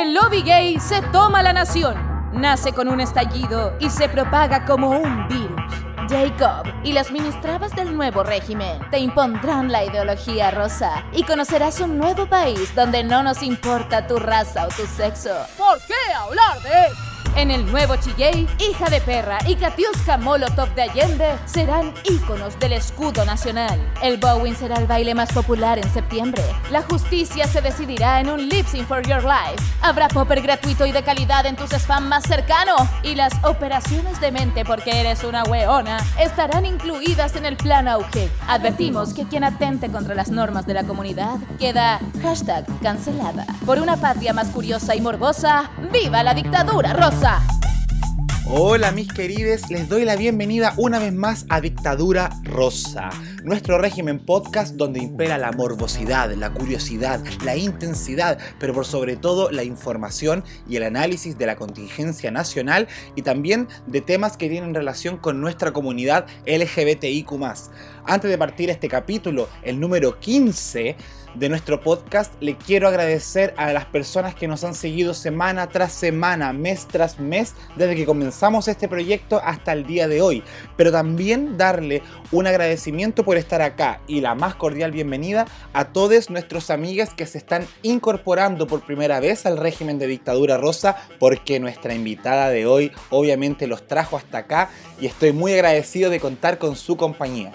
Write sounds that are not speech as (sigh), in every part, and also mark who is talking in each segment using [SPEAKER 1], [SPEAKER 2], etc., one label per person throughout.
[SPEAKER 1] El lobby gay se toma la nación. Nace con un estallido y se propaga como un virus. Jacob y las ministrabas del nuevo régimen te impondrán la ideología rosa y conocerás un nuevo país donde no nos importa tu raza o tu sexo.
[SPEAKER 2] ¿Por qué hablar de
[SPEAKER 1] en el nuevo Chilley, hija de perra y Katiuska Molotov de Allende serán íconos del escudo nacional. El Bowen será el baile más popular en septiembre. La justicia se decidirá en un lip sync for your life. Habrá popper gratuito y de calidad en tus spam más cercano. Y las operaciones de mente porque eres una weona estarán incluidas en el plan auge. Advertimos que quien atente contra las normas de la comunidad queda hashtag cancelada. Por una patria más curiosa y morbosa, ¡viva la dictadura rosa!
[SPEAKER 3] Hola mis queridos, les doy la bienvenida una vez más a Dictadura Rosa, nuestro régimen podcast donde impera la morbosidad, la curiosidad, la intensidad, pero por sobre todo la información y el análisis de la contingencia nacional y también de temas que tienen relación con nuestra comunidad LGBTIQ. Antes de partir este capítulo, el número 15, de nuestro podcast, le quiero agradecer a las personas que nos han seguido semana tras semana, mes tras mes, desde que comenzamos este proyecto hasta el día de hoy. Pero también darle un agradecimiento por estar acá y la más cordial bienvenida a todos nuestros amigos que se están incorporando por primera vez al régimen de dictadura rosa, porque nuestra invitada de hoy obviamente los trajo hasta acá y estoy muy agradecido de contar con su compañía.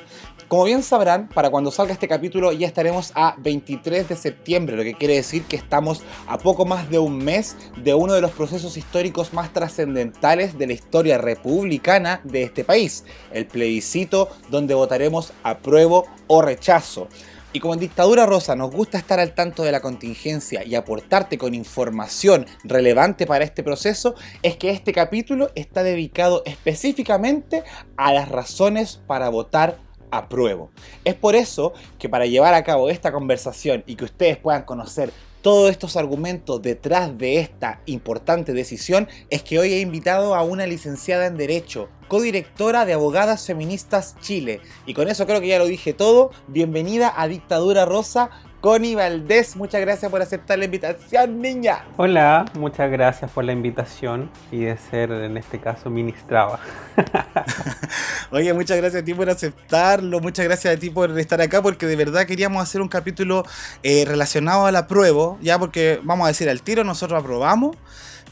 [SPEAKER 3] Como bien sabrán, para cuando salga este capítulo ya estaremos a 23 de septiembre, lo que quiere decir que estamos a poco más de un mes de uno de los procesos históricos más trascendentales de la historia republicana de este país, el plebiscito donde votaremos apruebo o rechazo. Y como en Dictadura Rosa nos gusta estar al tanto de la contingencia y aportarte con información relevante para este proceso, es que este capítulo está dedicado específicamente a las razones para votar apruebo. Es por eso que para llevar a cabo esta conversación y que ustedes puedan conocer todos estos argumentos detrás de esta importante decisión es que hoy he invitado a una licenciada en Derecho, codirectora de Abogadas Feministas Chile. Y con eso creo que ya lo dije todo. Bienvenida a Dictadura Rosa, Connie Valdés, muchas gracias por aceptar la invitación, niña.
[SPEAKER 4] Hola, muchas gracias por la invitación y de ser en este caso ministraba. (laughs)
[SPEAKER 3] Oye, muchas gracias a ti por aceptarlo, muchas gracias a ti por estar acá, porque de verdad queríamos hacer un capítulo eh, relacionado a la prueba, ya porque vamos a decir al tiro, nosotros aprobamos,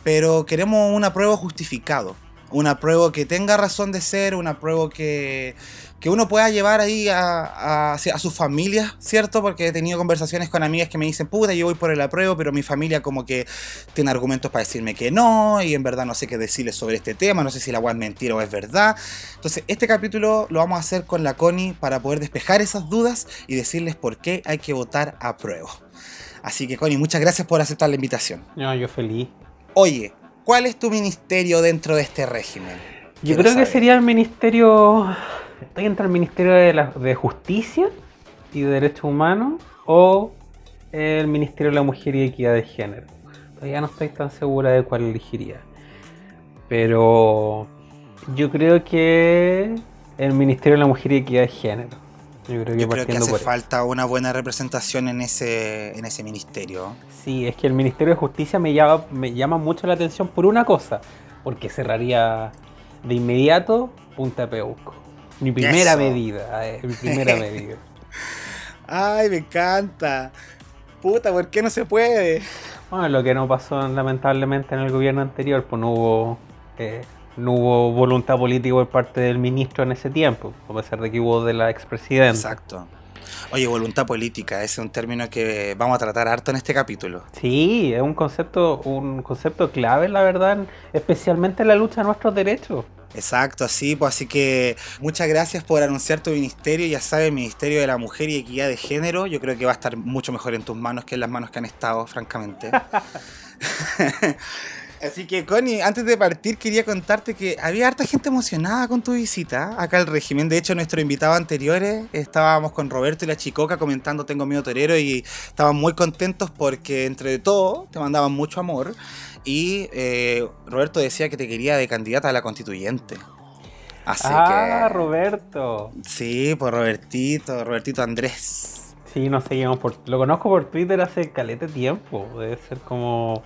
[SPEAKER 3] pero queremos un apruebo justificado, un apruebo que tenga razón de ser, un apruebo que que uno pueda llevar ahí a, a, su familia, ¿cierto? Porque he tenido conversaciones con amigas que me dicen, puta, yo voy por el apruebo, pero mi familia como que tiene argumentos para decirme que no, y en verdad no sé qué decirles sobre este tema, no sé si la agua es mentira o es verdad. Entonces, este capítulo lo vamos a hacer con la Connie para poder despejar esas dudas y decirles por qué hay que votar a prueba. Así que, Connie, muchas gracias por aceptar la invitación.
[SPEAKER 4] No, yo feliz.
[SPEAKER 3] Oye, ¿cuál es tu ministerio dentro de este régimen?
[SPEAKER 4] Yo creo que sería el ministerio estoy entre el Ministerio de, Justicia y de Derechos Humanos o el Ministerio de la Mujer y Equidad de Género. Todavía no estoy tan segura de cuál elegiría. Pero yo creo que el Ministerio de la Mujer y Equidad de Género.
[SPEAKER 3] Yo creo que, hace falta una buena representación en ese, en ese ministerio.
[SPEAKER 4] Sí, es que el Ministerio de Justicia me llama, me llama mucho la atención por una cosa, porque cerraría de inmediato Punta Peuco. Mi primera medida, mi primera (laughs) medida.
[SPEAKER 3] Ay, me encanta. Puta, ¿por qué no se puede?
[SPEAKER 4] Bueno, lo que no pasó lamentablemente en el gobierno anterior, pues no hubo, eh, no hubo voluntad política por parte del ministro en ese tiempo, a pesar de que hubo de la expresidenta.
[SPEAKER 3] Exacto. Oye, voluntad política, ese es un término que vamos a tratar harto en este capítulo.
[SPEAKER 4] Sí, es un concepto, un concepto clave, la verdad, especialmente en la lucha de nuestros derechos.
[SPEAKER 3] Exacto, así, pues así que muchas gracias por anunciar tu ministerio, ya sabes, Ministerio de la Mujer y Equidad de Género, yo creo que va a estar mucho mejor en tus manos que en las manos que han estado, francamente. (laughs) Así que, Connie, antes de partir, quería contarte que había harta gente emocionada con tu visita acá al régimen. De hecho, nuestros invitados anteriores estábamos con Roberto y la Chicoca comentando Tengo miedo torero y estaban muy contentos porque, entre todo, te mandaban mucho amor. Y eh, Roberto decía que te quería de candidata a la constituyente.
[SPEAKER 4] Así ah, Roberto.
[SPEAKER 3] Sí, pues Robertito, Robertito Andrés.
[SPEAKER 4] Sí, nos seguimos por. Lo conozco por Twitter hace calete tiempo. Debe ser como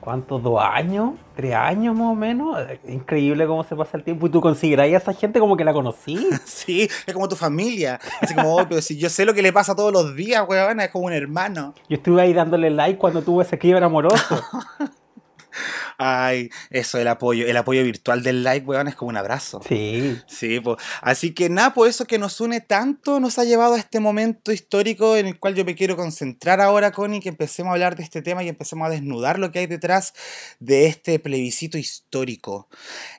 [SPEAKER 4] ¿cuántos? ¿Dos años? ¿Tres años más o menos? Increíble cómo se pasa el tiempo. ¿Y tú consideras a esa gente como que la conocí? (laughs)
[SPEAKER 3] Sí, es como tu familia. Así como, oh, pero si yo sé lo que le pasa todos los días, weón, es como un hermano.
[SPEAKER 4] Yo estuve ahí dándole like cuando tuvo ese quiebre amoroso. (laughs)
[SPEAKER 3] Ay, eso, el apoyo, el apoyo virtual del like, weón, es como un abrazo.
[SPEAKER 4] Sí.
[SPEAKER 3] Sí, pues. Así que nada, por eso que nos une tanto, nos ha llevado a este momento histórico en el cual yo me quiero concentrar ahora, Connie, que empecemos a hablar de este tema y empecemos a desnudar lo que hay detrás de este plebiscito histórico.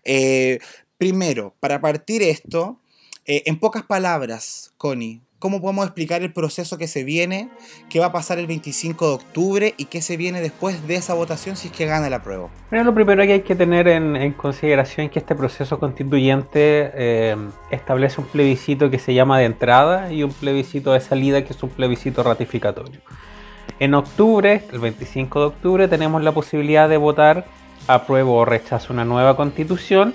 [SPEAKER 3] Eh, primero, para partir esto, eh, en pocas palabras, Connie, ¿Cómo podemos explicar el proceso que se viene, qué va a pasar el 25 de octubre y qué se viene después de esa votación si es que gana la prueba?
[SPEAKER 4] Bueno, lo primero que hay que tener en, consideración es que este proceso constituyente eh, establece un plebiscito que se llama de entrada y un plebiscito de salida que es un plebiscito ratificatorio. En octubre, el 25 de octubre, tenemos la posibilidad de votar apruebo o rechazo una nueva constitución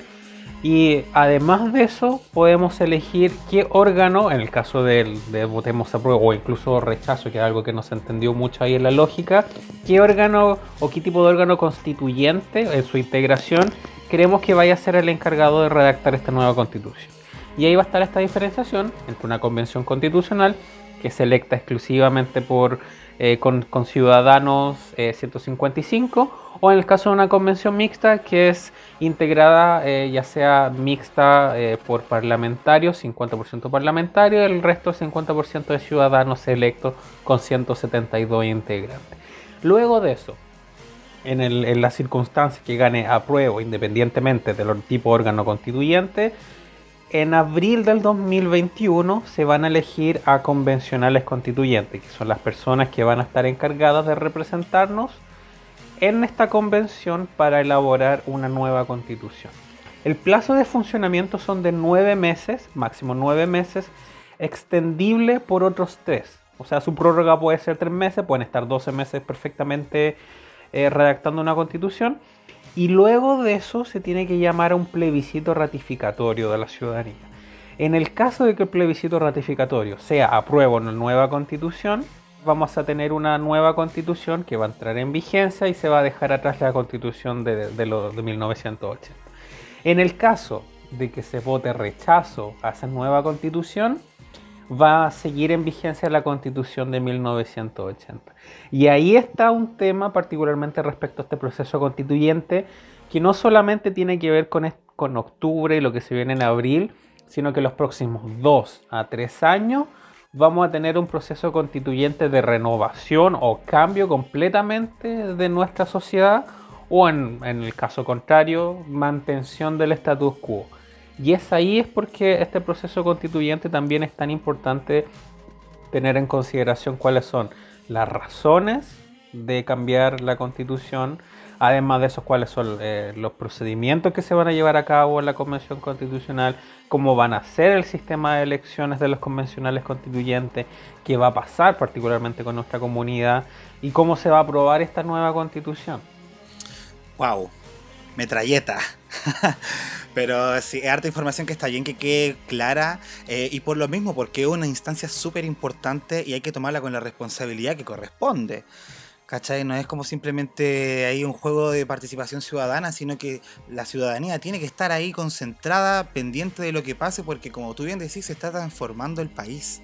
[SPEAKER 4] y además de eso, podemos elegir qué órgano, en el caso de, votemos a prueba o incluso rechazo, que es algo que no se entendió mucho ahí en la lógica, qué órgano o qué tipo de órgano constituyente en su integración queremos que vaya a ser el encargado de redactar esta nueva constitución. Y ahí va a estar esta diferenciación entre una convención constitucional que es electa exclusivamente por, eh, con, ciudadanos 155 eh, o en el caso de una convención mixta que es integrada eh, ya sea mixta por parlamentarios, 50% parlamentarios, el resto 50% de ciudadanos electos con 172 integrantes. Luego de eso, en, el, en las circunstancias que gane apruebo, independientemente del tipo órgano constituyente, en abril del 2021 se van a elegir a convencionales constituyentes, que son las personas que van a estar encargadas de representarnos en esta convención para elaborar una nueva constitución. El plazo de funcionamiento son de nueve meses, máximo nueve meses, extendible por otros tres. O sea, su prórroga puede ser tres meses, pueden estar 12 meses perfectamente eh, redactando una constitución y luego de eso se tiene que llamar a un plebiscito ratificatorio de la ciudadanía. En el caso de que el plebiscito ratificatorio sea apruebo una nueva constitución, vamos a tener una nueva constitución que va a entrar en vigencia y se va a dejar atrás la constitución de, de, de 1980. En el caso de que se vote rechazo a esa nueva constitución, va a seguir en vigencia la constitución de 1980. Y ahí está un tema particularmente respecto a este proceso constituyente que no solamente tiene que ver con, con octubre y lo que se viene en abril, sino que los próximos dos a tres años vamos a tener un proceso constituyente de renovación o cambio completamente de nuestra sociedad o en, en el caso contrario, mantención del status quo. Y es ahí es porque este proceso constituyente también es tan importante tener en consideración cuáles son las razones de cambiar la constitución, además de eso cuáles son eh, los procedimientos que se van a llevar a cabo en la convención constitucional, cómo van a ser el sistema de elecciones de los convencionales constituyentes, qué va a pasar particularmente con nuestra comunidad y cómo se va a aprobar esta nueva constitución.
[SPEAKER 3] Wow, metralleta. (laughs) Pero sí, es harta información que está bien que quede clara eh, y por lo mismo, porque es una instancia súper importante y hay que tomarla con la responsabilidad que corresponde. ¿Cachai? No es como simplemente ahí un juego de participación ciudadana, sino que la ciudadanía tiene que estar ahí concentrada, pendiente de lo que pase, porque como tú bien decís, se está transformando el país.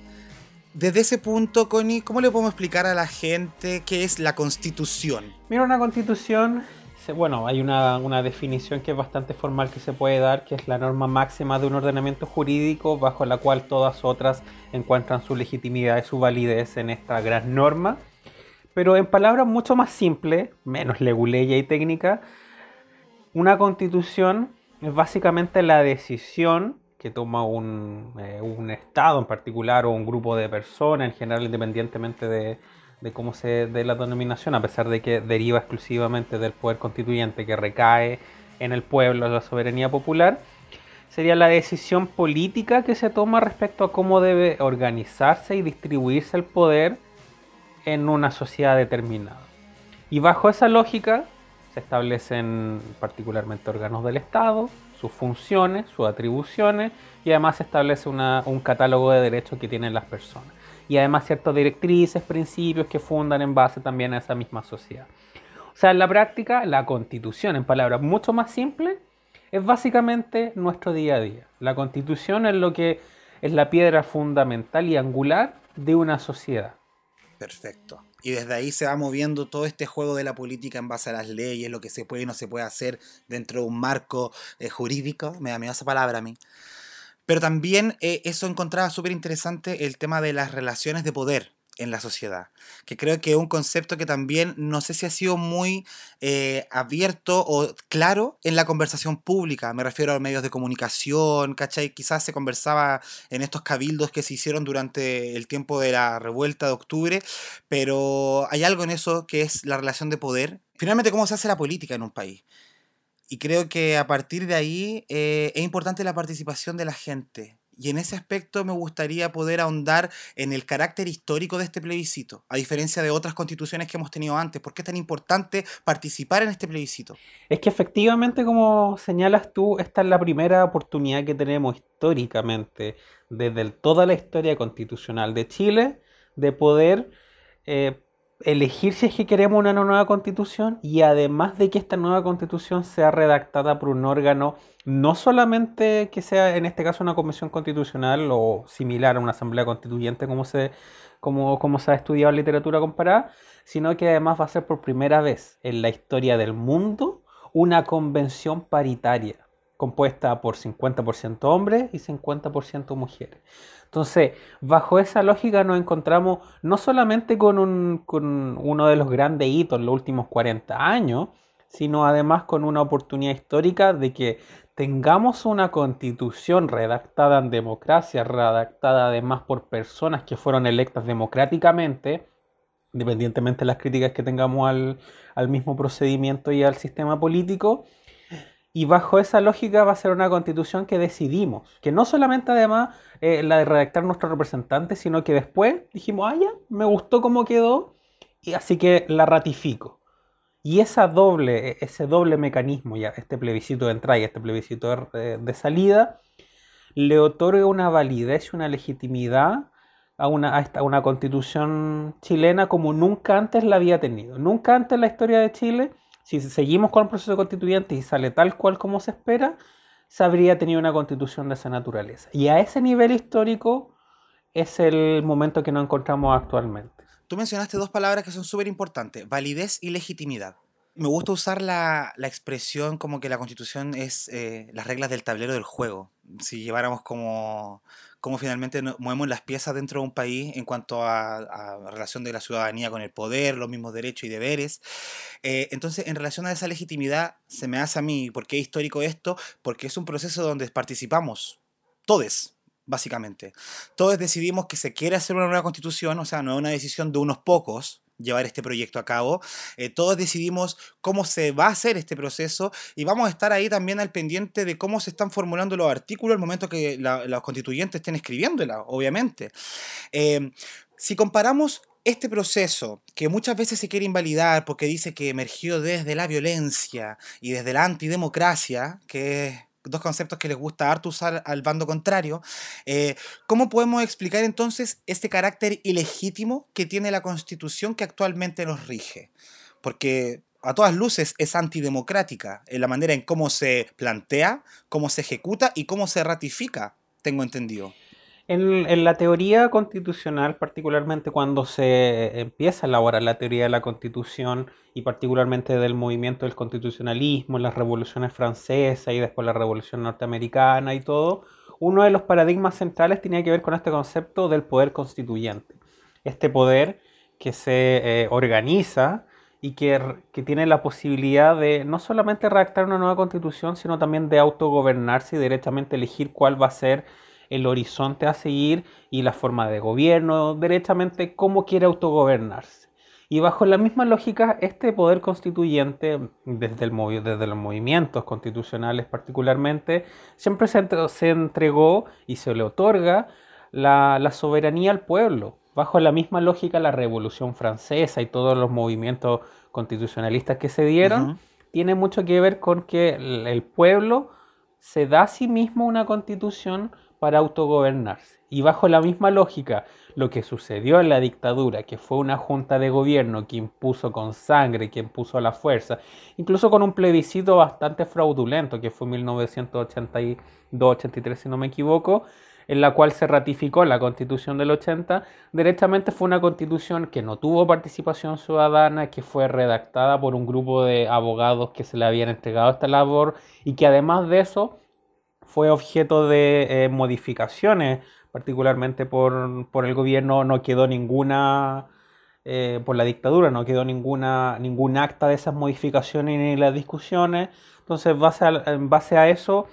[SPEAKER 3] Desde ese punto, Connie, ¿cómo le podemos explicar a la gente qué es la constitución?
[SPEAKER 4] Mira, una constitución bueno, hay una, definición que es bastante formal que se puede dar, que es la norma máxima de un ordenamiento jurídico bajo la cual todas otras encuentran su legitimidad y su validez en esta gran norma. Pero en palabras mucho más simples, menos leguleya y técnica, una constitución es básicamente la decisión que toma un, eh, un Estado en particular o un grupo de personas, en general independientemente de, de cómo se dé la denominación, a pesar de que deriva exclusivamente del poder constituyente que recae en el pueblo, la soberanía popular, sería la decisión política que se toma respecto a cómo debe organizarse y distribuirse el poder en una sociedad determinada. Y bajo esa lógica se establecen particularmente órganos del Estado, sus funciones, sus atribuciones y además se establece un catálogo de derechos que tienen las personas y además ciertas directrices, principios que fundan en base también a esa misma sociedad. O sea, en la práctica, la constitución, en palabras mucho más simples, es básicamente nuestro día a día. La constitución es lo que es la piedra fundamental y angular de una sociedad.
[SPEAKER 3] Perfecto. Y desde ahí se va moviendo todo este juego de la política en base a las leyes, lo que se puede y no se puede hacer dentro de un marco eh, jurídico. Me da miedo esa palabra a mí. Pero también eh, eso encontraba súper interesante el tema de las relaciones de poder en la sociedad, que creo que es un concepto que también no sé si ha sido muy eh, abierto o claro en la conversación pública, me refiero a medios de comunicación, ¿cachai? Quizás se conversaba en estos cabildos que se hicieron durante el tiempo de la revuelta de octubre, pero hay algo en eso que es la relación de poder, finalmente cómo se hace la política en un país. Y creo que a partir de ahí eh, es importante la participación de la gente, y en ese aspecto me gustaría poder ahondar en el carácter histórico de este plebiscito, a diferencia de otras constituciones que hemos tenido antes. ¿Por qué es tan importante participar en este plebiscito?
[SPEAKER 4] Es que efectivamente, como señalas tú, esta es la primera oportunidad que tenemos históricamente, desde toda la historia constitucional de Chile, de poder eh, elegir si es que queremos una nueva constitución y además de que esta nueva constitución sea redactada por un órgano no solamente que sea en este caso una convención constitucional o similar a una asamblea constituyente como se, como, como se ha estudiado en literatura comparada, sino que además va a ser por primera vez en la historia del mundo una convención paritaria compuesta por 50% hombres y 50% mujeres. Entonces, bajo esa lógica nos encontramos no solamente con, uno de los grandes hitos en los últimos 40 años, sino además con una oportunidad histórica de que tengamos una constitución redactada en democracia, redactada además por personas que fueron electas democráticamente, independientemente de las críticas que tengamos al, al mismo procedimiento y al sistema político, y bajo esa lógica va a ser una constitución que decidimos, que no solamente además eh, la de redactar nuestros representantes, sino que después dijimos, ah, ya, me gustó cómo quedó, y así que la ratifico. Y esa doble, e, ese doble mecanismo, ya este plebiscito de entrada y este plebiscito de, de salida, le otorga una validez y una legitimidad a una, a una constitución chilena como nunca antes la había tenido. Nunca antes en la historia de Chile si seguimos con el proceso constituyente y sale tal cual como se espera, se habría tenido una constitución de esa naturaleza. Y a ese nivel histórico es el momento que nos encontramos actualmente.
[SPEAKER 3] Tú mencionaste dos palabras que son súper importantes, validez y legitimidad. Me gusta usar la, la, expresión como que la constitución es eh, las reglas del tablero del juego. Si lleváramos como, cómo finalmente movemos las piezas dentro de un país en cuanto a, a relación de la ciudadanía con el poder, los mismos derechos y deberes. Eh, entonces, en relación a esa legitimidad, se me hace a mí, ¿por qué es histórico esto? Porque es un proceso donde participamos todos, básicamente. Todos decidimos que se quiere hacer una nueva constitución, o sea, no es una decisión de unos pocos, llevar este proyecto a cabo. Eh, todos decidimos cómo se va a hacer este proceso y vamos a estar ahí también al pendiente de cómo se están formulando los artículos al momento que los constituyentes estén escribiéndola, obviamente. Eh, si comparamos este proceso, que muchas veces se quiere invalidar porque dice que emergió desde la violencia y desde la antidemocracia, que es dos conceptos que les gusta harto usar al bando contrario, eh, ¿cómo podemos explicar entonces este carácter ilegítimo que tiene la constitución que actualmente nos rige? Porque a todas luces es antidemocrática en la manera en cómo se plantea, cómo se ejecuta y cómo se ratifica, tengo entendido.
[SPEAKER 4] En, la teoría constitucional, particularmente cuando se empieza a elaborar la teoría de la constitución y particularmente del movimiento del constitucionalismo, las revoluciones francesas y después la revolución norteamericana y todo, uno de los paradigmas centrales tenía que ver con este concepto del poder constituyente. Este poder que se eh, organiza y que, que, tiene la posibilidad de no solamente redactar una nueva constitución, sino también de autogobernarse y directamente elegir cuál va a ser el horizonte a seguir y la forma de gobierno, derechamente cómo quiere autogobernarse. Y bajo la misma lógica, este poder constituyente, desde, el, desde los movimientos constitucionales particularmente, siempre se, se entregó y se le otorga la, la, soberanía al pueblo. Bajo la misma lógica, la Revolución Francesa y todos los movimientos constitucionalistas que se dieron, tiene mucho que ver con que el pueblo se da a sí mismo una constitución para autogobernarse. Y bajo la misma lógica, lo que sucedió en la dictadura, que fue una junta de gobierno que impuso con sangre, que impuso a la fuerza, incluso con un plebiscito bastante fraudulento, que fue 1982-83 si no me equivoco, en la cual se ratificó la constitución del 80, directamente fue una constitución que no tuvo participación ciudadana, que fue redactada por un grupo de abogados que se le habían entregado esta labor y que además de eso fue objeto de eh, modificaciones, particularmente por, por, el gobierno, no quedó ninguna, eh, por la dictadura, no quedó ninguna, ningún acta de esas modificaciones ni las discusiones. Entonces, en base a eso,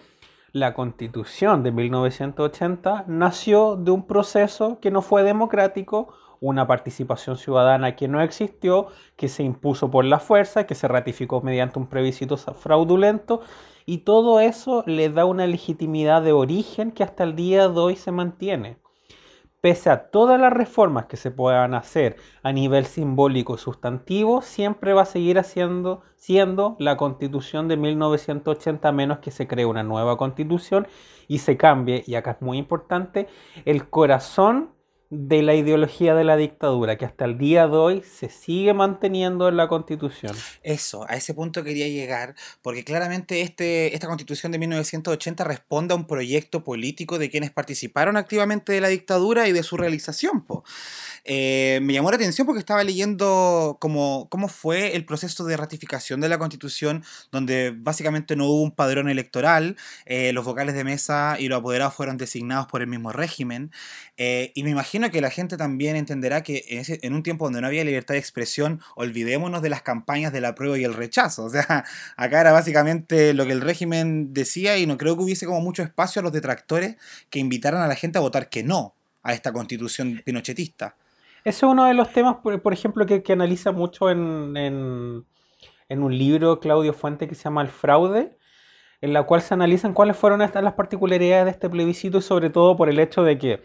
[SPEAKER 4] la constitución de 1980 nació de un proceso que no fue democrático, una participación ciudadana que no existió, que se impuso por la fuerza, que se ratificó mediante un plebiscito fraudulento y todo eso le da una legitimidad de origen que hasta el día de hoy se mantiene. Pese a todas las reformas que se puedan hacer a nivel simbólico y sustantivo, siempre va a seguir haciendo, siendo la constitución de 1980 menos que se cree una nueva constitución y se cambie, y acá es muy importante, el corazón de la ideología de la dictadura, que hasta el día de hoy se sigue manteniendo en la constitución.
[SPEAKER 3] Eso, a ese punto quería llegar, porque claramente este, esta constitución de 1980 responde a un proyecto político de quienes participaron activamente de la dictadura y de su realización. Eh, me llamó la atención porque estaba leyendo cómo, fue el proceso de ratificación de la constitución, donde básicamente no hubo un padrón electoral, eh, los vocales de mesa y los apoderados fueron designados por el mismo régimen, eh, y me imagino que la gente también entenderá que en, un tiempo donde no había libertad de expresión, olvidémonos de las campañas del apruebo y el rechazo. O sea, (laughs) acá era básicamente lo que el régimen decía y no creo que hubiese como mucho espacio a los detractores que invitaran a la gente a votar que no a esta constitución pinochetista.
[SPEAKER 4] Ese es uno de los temas, por, ejemplo, que, analiza mucho en, en, un libro Claudio Fuente que se llama El fraude, en la cual se analizan cuáles fueron estas las particularidades de este plebiscito y sobre todo por el hecho de que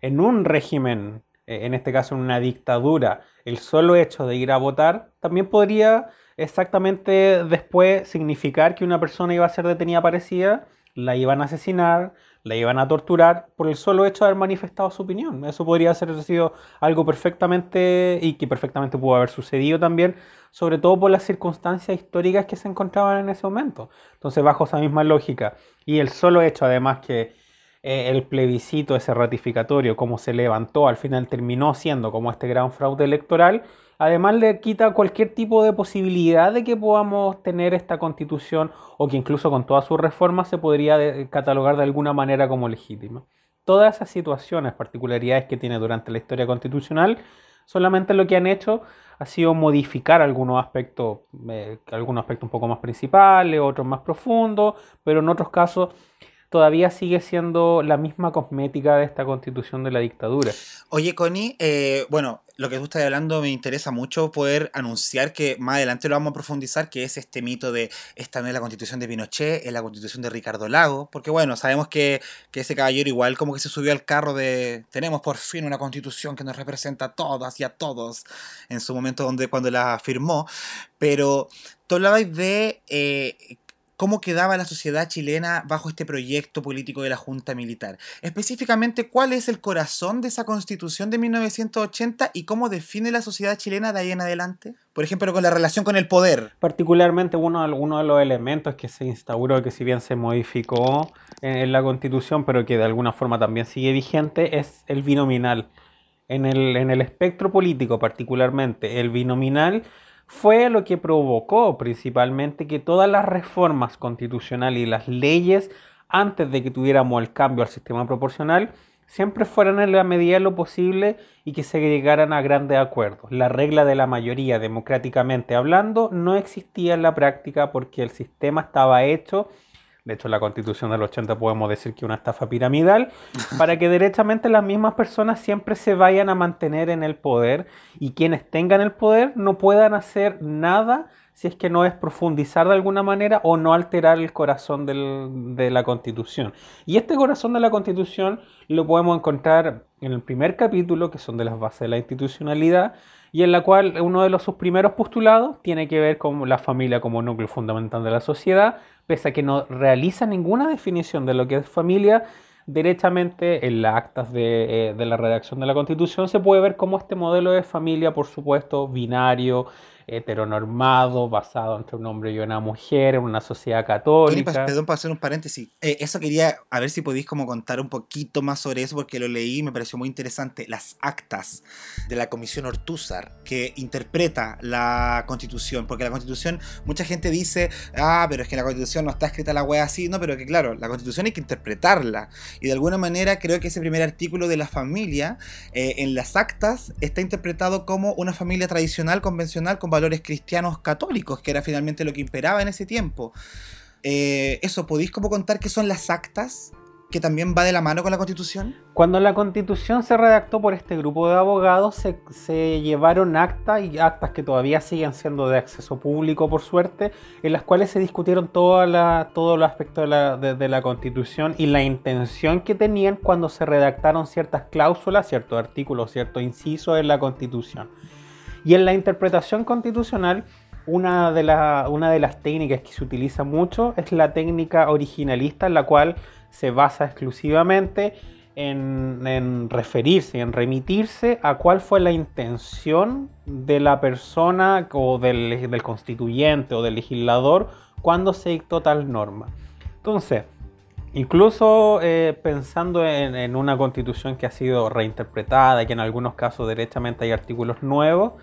[SPEAKER 4] en un régimen, eh, en este caso en una dictadura, el solo hecho de ir a votar también podría exactamente después significar que una persona iba a ser detenida parecida, la iban a asesinar, la iban a torturar por el solo hecho de haber manifestado su opinión. Eso podría haber sido algo perfectamente y que perfectamente pudo haber sucedido también, sobre todo por las circunstancias históricas que se encontraban en ese momento. Entonces, bajo esa misma lógica y el solo hecho además que eh, el plebiscito, ese ratificatorio, como se levantó, al final terminó siendo como este gran fraude electoral, Además le quita cualquier tipo de posibilidad de que podamos tener esta constitución o que incluso con todas sus reformas se podría catalogar de alguna manera como legítima. Todas esas situaciones, particularidades que tiene durante la historia constitucional, solamente lo que han hecho ha sido modificar algunos aspectos, eh, algunos aspectos un poco más principales, otros más profundos, pero en otros casos todavía sigue siendo la misma cosmética de esta constitución de la dictadura.
[SPEAKER 3] Oye, Connie, eh, bueno, lo que tú estás hablando me interesa mucho poder anunciar que más adelante lo vamos a profundizar, que es este mito de esta no es la constitución de Pinochet, es la constitución de Ricardo Lago, porque bueno, sabemos que, que ese caballero igual como que se subió al carro de tenemos por fin una constitución que nos representa a todas y a todos en su momento donde cuando la firmó, pero tú hablabas de eh, cómo quedaba la sociedad chilena bajo este proyecto político de la Junta Militar. Específicamente, ¿cuál es el corazón de esa constitución de 1980 y cómo define la sociedad chilena de ahí en adelante? Por ejemplo, con la relación con el poder.
[SPEAKER 4] Particularmente uno, uno de los elementos que se instauró, que si bien se modificó en, la constitución, pero que de alguna forma también sigue vigente, es el binominal. En el, en el espectro político particularmente, el binominal fue lo que provocó principalmente que todas las reformas constitucionales y las leyes antes de que tuviéramos el cambio al sistema proporcional siempre fueran en la medida de lo posible y que se llegaran a grandes acuerdos. La regla de la mayoría democráticamente hablando no existía en la práctica porque el sistema estaba hecho de hecho la constitución del 80 podemos decir que una estafa piramidal, para que derechamente las mismas personas siempre se vayan a mantener en el poder y quienes tengan el poder no puedan hacer nada si es que no es profundizar de alguna manera o no alterar el corazón de la constitución. Y este corazón de la constitución lo podemos encontrar en el primer capítulo, que son de las bases de la institucionalidad, y en la cual uno de los sus primeros postulados tiene que ver con la familia como núcleo fundamental de la sociedad, pese a que no realiza ninguna definición de lo que es familia, derechamente en las actas de, eh, de la redacción de la Constitución se puede ver cómo este modelo de familia, por supuesto, binario, heteronormado, basado entre un hombre y una mujer, en una sociedad católica.
[SPEAKER 3] Perdón para hacer un paréntesis. Eh, eso quería, a ver si podéis como contar un poquito más sobre eso, porque lo leí y me pareció muy interesante. Las actas de la Comisión Ortúzar, que interpreta la Constitución, porque la Constitución, mucha gente dice, ah, pero es que la Constitución no está escrita la wea así, no, pero que claro, la Constitución hay que interpretarla. Y de alguna manera creo que ese primer artículo de la familia, eh, en las actas, está interpretado como una familia tradicional, convencional, con valores cristianos católicos, que era finalmente lo que imperaba en ese tiempo. Eh, eso, ¿podéis como contar qué son las actas? que también va de la mano con la constitución?
[SPEAKER 4] Cuando la constitución se redactó por este grupo de abogados, se, llevaron actas y actas que todavía siguen siendo de acceso público, por suerte, en las cuales se discutieron toda la, todo los aspectos de la, de la constitución y la intención que tenían cuando se redactaron ciertas cláusulas, ciertos artículos, ciertos incisos en la constitución. Y en la interpretación constitucional, una de, una de las técnicas que se utiliza mucho es la técnica originalista, en la cual se basa exclusivamente en, referirse, en remitirse a cuál fue la intención de la persona o del, constituyente o del legislador cuando se dictó tal norma. Entonces, incluso eh, pensando en, una constitución que ha sido reinterpretada y que en algunos casos derechamente hay artículos nuevos,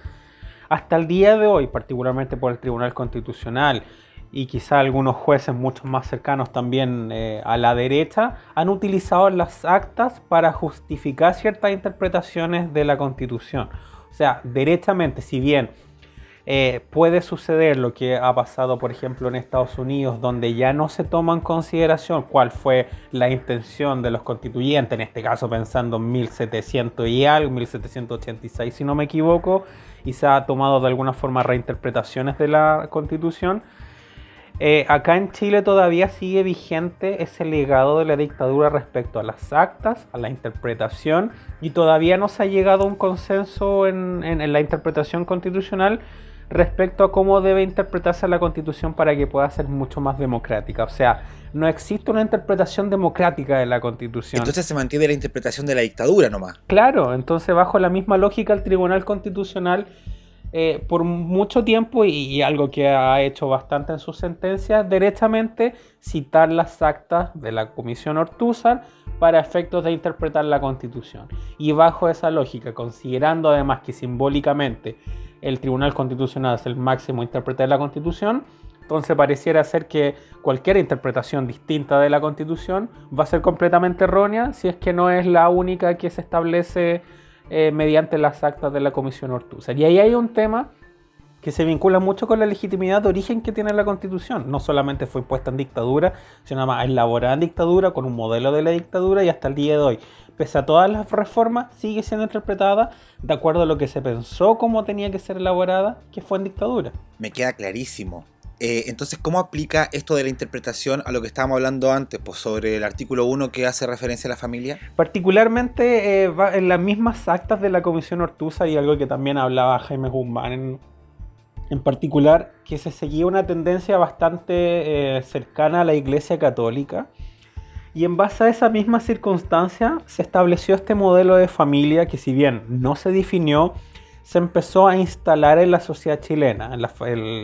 [SPEAKER 4] hasta el día de hoy, particularmente por el Tribunal Constitucional y quizá algunos jueces mucho más cercanos también eh, a la derecha, han utilizado las actas para justificar ciertas interpretaciones de la Constitución. O sea, derechamente, si bien eh, puede suceder lo que ha pasado, por ejemplo, en Estados Unidos, donde ya no se toma en consideración cuál fue la intención de los constituyentes, en este caso pensando en 1700 y algo, 1786 si no me equivoco, y se ha tomado de alguna forma reinterpretaciones de la constitución. Eh, acá en Chile todavía sigue vigente ese legado de la dictadura respecto a las actas, a la interpretación, y todavía no se ha llegado a un consenso en, en la interpretación constitucional respecto a cómo debe interpretarse la constitución para que pueda ser mucho más democrática. O sea, no existe una interpretación democrática de la constitución.
[SPEAKER 3] Entonces se mantiene la interpretación de la dictadura nomás.
[SPEAKER 4] Claro, entonces bajo la misma lógica el Tribunal Constitucional eh, por mucho tiempo y, algo que ha hecho bastante en sus sentencias, derechamente citar las actas de la Comisión Ortúzar para efectos de interpretar la Constitución. Y bajo esa lógica, considerando además que simbólicamente el Tribunal Constitucional es el máximo intérprete de la Constitución, entonces pareciera ser que cualquier interpretación distinta de la Constitución va a ser completamente errónea si es que no es la única que se establece eh, mediante las actas de la Comisión Ortúzar. Y ahí hay un tema que se vincula mucho con la legitimidad de origen que tiene la Constitución. No solamente fue impuesta en dictadura, sino además elaborada en dictadura, con un modelo de la dictadura y hasta el día de hoy pese a todas las reformas, sigue siendo interpretada de acuerdo a lo que se pensó como tenía que ser elaborada, que fue en dictadura.
[SPEAKER 3] Me queda clarísimo. Eh, entonces, ¿cómo aplica esto de la interpretación a lo que estábamos hablando antes, pues sobre el artículo 1 que hace referencia a la familia?
[SPEAKER 4] Particularmente eh, en las mismas actas de la Comisión Ortuza y algo que también hablaba Jaime Guzmán en, en particular, que se seguía una tendencia bastante eh, cercana a la Iglesia Católica y en base a esa misma circunstancia se estableció este modelo de familia que si bien no se definió, se empezó a instalar en la sociedad chilena, en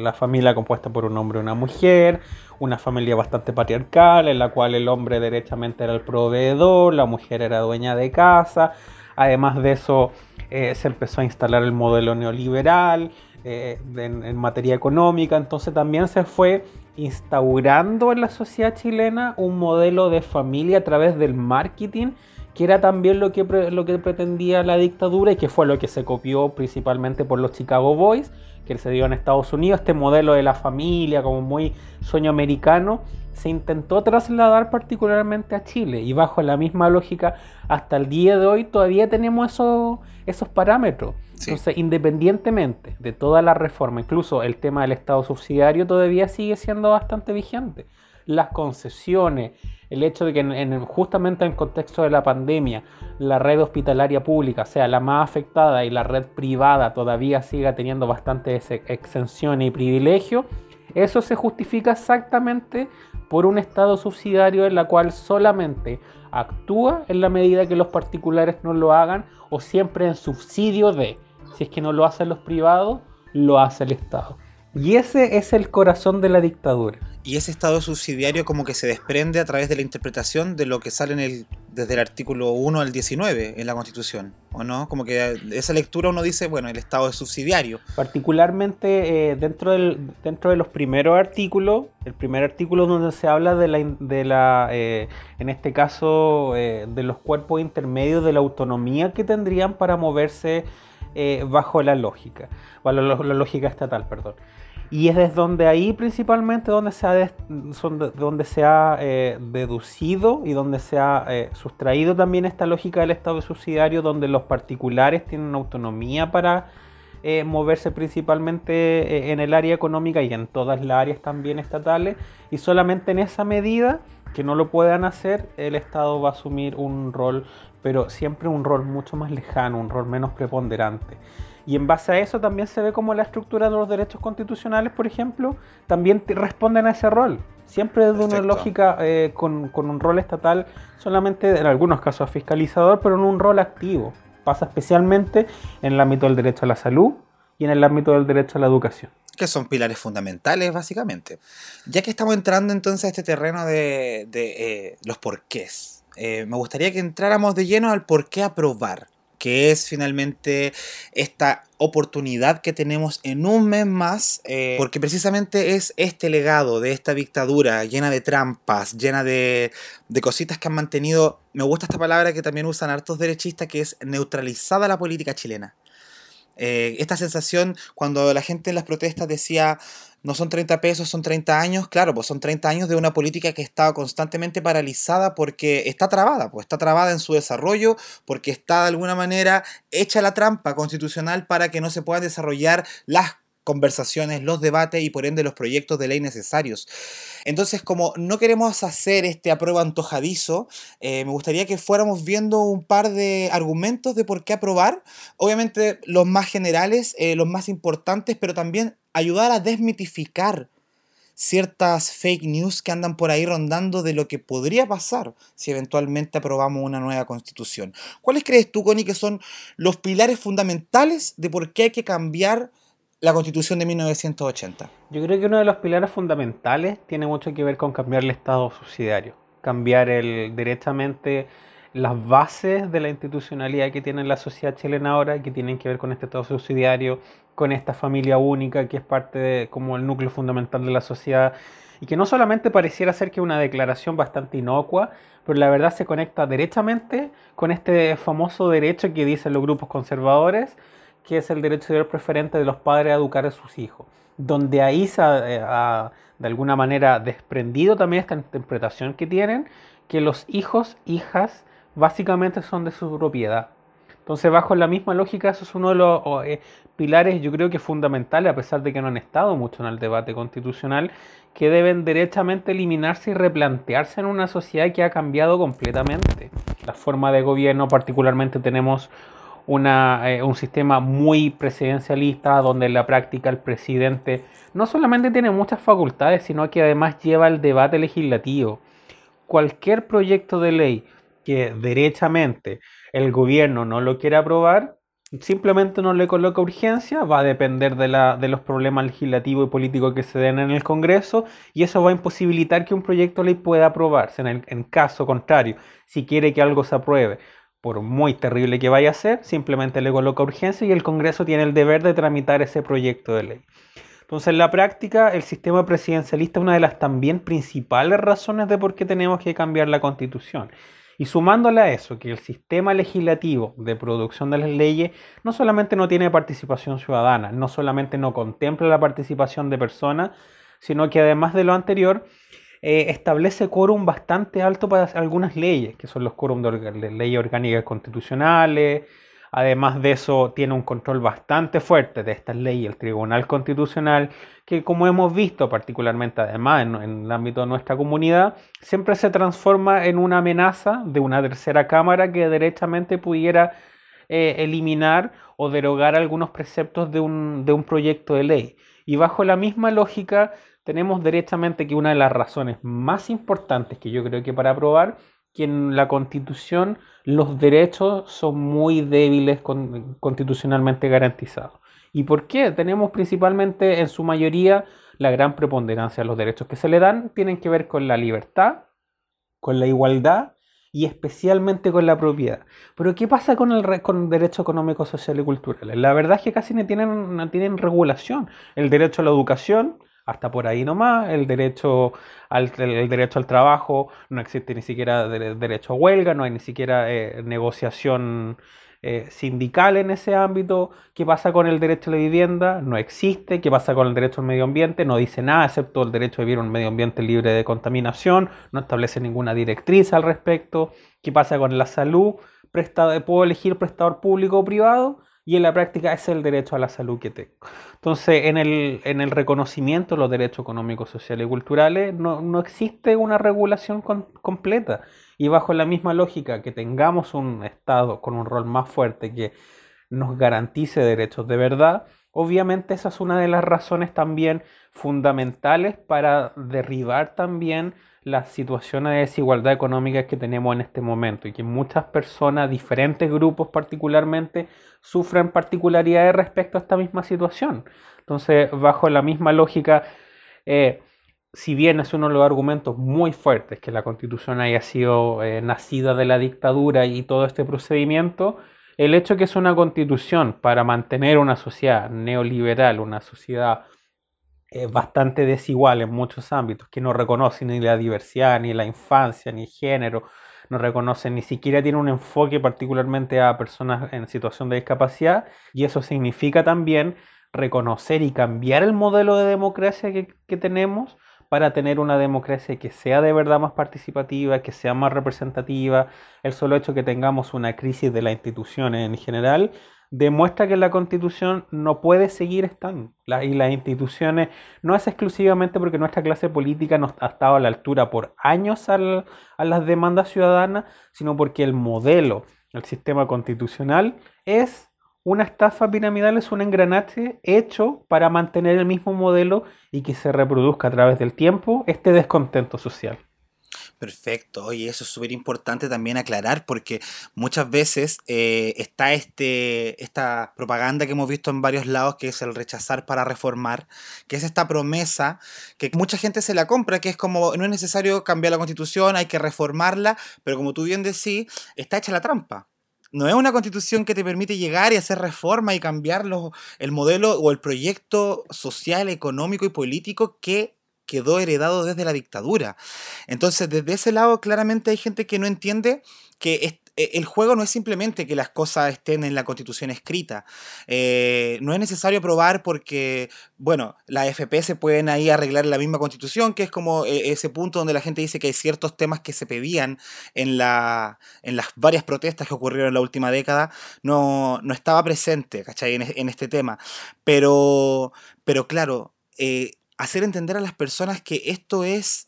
[SPEAKER 4] la, familia compuesta por un hombre y una mujer, una familia bastante patriarcal, en la cual el hombre derechamente era el proveedor, la mujer era dueña de casa, además de eso eh, se empezó a instalar el modelo neoliberal eh, en materia económica, entonces también se fue instaurando en la sociedad chilena un modelo de familia a través del marketing, que era también lo que, lo que pretendía la dictadura y que fue lo que se copió principalmente por los Chicago Boys, que se dio en Estados Unidos, este modelo de la familia como muy sueño americano, se intentó trasladar particularmente a Chile y bajo la misma lógica hasta el día de hoy todavía tenemos esos, esos parámetros. Entonces, independientemente de toda la reforma, incluso el tema del Estado subsidiario todavía sigue siendo bastante vigente. Las concesiones, el hecho de que en, justamente en el contexto de la pandemia la red hospitalaria pública sea la más afectada y la red privada todavía siga teniendo bastante exención y privilegio, Eso se justifica exactamente por un Estado subsidiario en la cual solamente actúa en la medida que los particulares no lo hagan o siempre en subsidio de. Si es que no lo hacen los privados, lo hace el Estado. Y ese es el corazón de la dictadura.
[SPEAKER 3] Y ese estado subsidiario como que se desprende a través de la interpretación de lo que sale en el, desde el artículo 1 al 19 en la Constitución, ¿o no? Como que esa lectura uno dice, bueno, el estado es subsidiario.
[SPEAKER 4] Particularmente eh, dentro, del, dentro de los primeros artículos, el primer artículo donde se habla de la, la eh, en este caso, eh, de los cuerpos intermedios, de la autonomía que tendrían para moverse bajo la lógica, o la lógica estatal, perdón. Y es desde donde ahí principalmente donde se ha, donde se ha eh, deducido y donde se ha eh, sustraído también esta lógica del Estado subsidiario, donde los particulares tienen autonomía para eh, moverse principalmente en el área económica y en todas las áreas también estatales, y solamente en esa medida que no lo puedan hacer, el Estado va a asumir un rol, pero siempre un rol mucho más lejano, un rol menos preponderante. Y en base a eso también se ve como la estructura de los derechos constitucionales, por ejemplo, también responden a ese rol. Siempre desde una lógica eh, con, un rol estatal, solamente en algunos casos fiscalizador, pero en un rol activo. Pasa especialmente en el ámbito del derecho a la salud y en el ámbito del derecho a la educación.
[SPEAKER 3] Que son pilares fundamentales, básicamente. Ya que estamos entrando entonces a este terreno de, eh, los porqués, eh, me gustaría que entráramos de lleno al por qué aprobar que es finalmente esta oportunidad que tenemos en un mes más, eh, porque precisamente es este legado de esta dictadura llena de trampas, llena de, de, cositas que han mantenido, me gusta esta palabra que también usan hartos derechistas, que es neutralizada la política chilena. Eh, esta sensación cuando la gente en las protestas decía no son 30 pesos, son 30 años, claro, pues son 30 años de una política que está constantemente paralizada porque está trabada, pues está trabada en su desarrollo, porque está de alguna manera hecha la trampa constitucional para que no se puedan desarrollar las conversaciones, los debates y por ende los proyectos de ley necesarios. Entonces, como no queremos hacer este apruebo antojadizo, eh, me gustaría que fuéramos viendo un par de argumentos de por qué aprobar. Obviamente los más generales, eh, los más importantes, pero también ayudar a desmitificar ciertas fake news que andan por ahí rondando de lo que podría pasar si eventualmente aprobamos una nueva constitución. ¿Cuáles crees tú, Connie, que son los pilares fundamentales de por qué hay que cambiar la constitución de 1980?
[SPEAKER 4] Yo creo que uno de los pilares fundamentales tiene mucho que ver con cambiar el Estado subsidiario, cambiar el directamente las bases de la institucionalidad que tiene la sociedad chilena ahora, que tienen que ver con este Estado subsidiario, con esta familia única que es parte de como el núcleo fundamental de la sociedad y que no solamente pareciera ser que una declaración bastante inocua, pero la verdad se conecta derechamente con este famoso derecho que dicen los grupos conservadores, que es el derecho de preferente de los padres a educar a sus hijos, donde ahí se ha, de alguna manera desprendido también esta interpretación que tienen, que los hijos, hijas, básicamente son de su propiedad. Entonces, bajo la misma lógica, eso es uno de los eh, pilares, yo creo que fundamentales, a pesar de que no han estado mucho en el debate constitucional, que deben derechamente eliminarse y replantearse en una sociedad que ha cambiado completamente. La forma de gobierno, particularmente, tenemos eh, un sistema muy presidencialista, donde en la práctica el presidente no solamente tiene muchas facultades, sino que además lleva el debate legislativo. Cualquier proyecto de ley que derechamente el gobierno no lo quiere aprobar, simplemente no le coloca urgencia, va a depender de, la, de los problemas legislativos y políticos que se den en el Congreso y eso va a imposibilitar que un proyecto de ley pueda aprobarse. En caso contrario, si quiere que algo se apruebe, por muy terrible que vaya a ser, simplemente le coloca urgencia y el Congreso tiene el deber de tramitar ese proyecto de ley. Entonces, en la práctica, el sistema presidencialista es una de las también principales razones de por qué tenemos que cambiar la constitución. Y sumándole a eso, que el sistema legislativo de producción de las leyes no solamente no tiene participación ciudadana, no solamente no contempla la participación de personas, sino que además de lo anterior, eh, establece quórum bastante alto para algunas leyes, que son los quórum de, leyes orgánicas constitucionales, Además de eso, tiene un control bastante fuerte de estas leyes el Tribunal Constitucional, que como hemos visto, particularmente además en, el ámbito de nuestra comunidad, siempre se transforma en una amenaza de una tercera cámara que derechamente pudiera eh, eliminar o derogar algunos preceptos de un, de un proyecto de ley. Y bajo la misma lógica, tenemos derechamente que una de las razones más importantes que yo creo que para aprobar que en la constitución los derechos son muy débiles constitucionalmente garantizados. ¿Y por qué? Tenemos principalmente en su mayoría la gran preponderancia de los derechos que se le dan, tienen que ver con la libertad, con la igualdad y especialmente con la propiedad. Pero ¿qué pasa con el, con derecho económico, social y cultural? La verdad es que casi no tienen, no tienen regulación. El derecho a la educación, hasta por ahí nomás, el derecho al, el derecho al trabajo, no existe ni siquiera derecho a huelga, no hay ni siquiera eh, negociación eh, sindical en ese ámbito. ¿Qué pasa con el derecho a la vivienda? No existe. ¿Qué pasa con el derecho al medio ambiente? No dice nada, excepto el derecho a vivir un medio ambiente libre de contaminación. No establece ninguna directriz al respecto. ¿Qué pasa con la salud? ¿Puedo elegir prestador público o privado? Y en la práctica es el derecho a la salud que tengo. Entonces, en el, en el reconocimiento de los derechos económicos, sociales y culturales no, no existe una regulación completa. Y bajo la misma lógica que tengamos un Estado con un rol más fuerte que nos garantice derechos de verdad, obviamente esa es una de las razones también fundamentales para derribar también la situación de desigualdad económica que tenemos en este momento y que muchas personas, diferentes grupos particularmente, sufren particularidades respecto a esta misma situación. Entonces, bajo la misma lógica, eh, si bien es uno de los argumentos muy fuertes que la constitución haya sido eh, nacida de la dictadura y todo este procedimiento, el hecho que es una constitución para mantener una sociedad neoliberal, una sociedad eh, bastante desigual en muchos ámbitos, que no reconoce ni la diversidad, ni la infancia, ni género, no reconoce ni siquiera tiene un enfoque particularmente a personas en situación de discapacidad, y eso significa también reconocer y cambiar el modelo de democracia que, que tenemos para tener una democracia que sea de verdad más participativa, que sea más representativa. El solo hecho que tengamos una crisis de las instituciones en general demuestra que la constitución no puede seguir estando. y las instituciones no es exclusivamente porque nuestra clase política no ha estado a la altura por años a las demandas ciudadanas, sino porque el modelo, el sistema constitucional es una estafa piramidal es un engranaje hecho para mantener el mismo modelo y que se reproduzca a través del tiempo este descontento social.
[SPEAKER 3] Perfecto, oye, eso es súper importante también aclarar porque muchas veces eh, está este, esta propaganda que hemos visto en varios lados que es el rechazar para reformar, que es esta promesa que mucha gente se la compra, que es como no es necesario cambiar la constitución, hay que reformarla, pero como tú bien decís, está hecha la trampa. No es una constitución que te permite llegar y hacer reforma y cambiar el modelo o el proyecto social, económico y político que quedó heredado desde la dictadura. Entonces, desde ese lado, claramente hay gente que no entiende que e, el juego no es simplemente que las cosas estén en la constitución escrita. Eh, no es necesario probar porque, bueno, la FP se pueden ahí arreglar en la misma constitución, que es como eh, ese punto donde la gente dice que hay ciertos temas que se pedían en, la, en las varias protestas que ocurrieron en la última década, no, no estaba presente, ¿cachai? En, este tema. Pero, pero claro, eh, hacer entender a las personas que esto es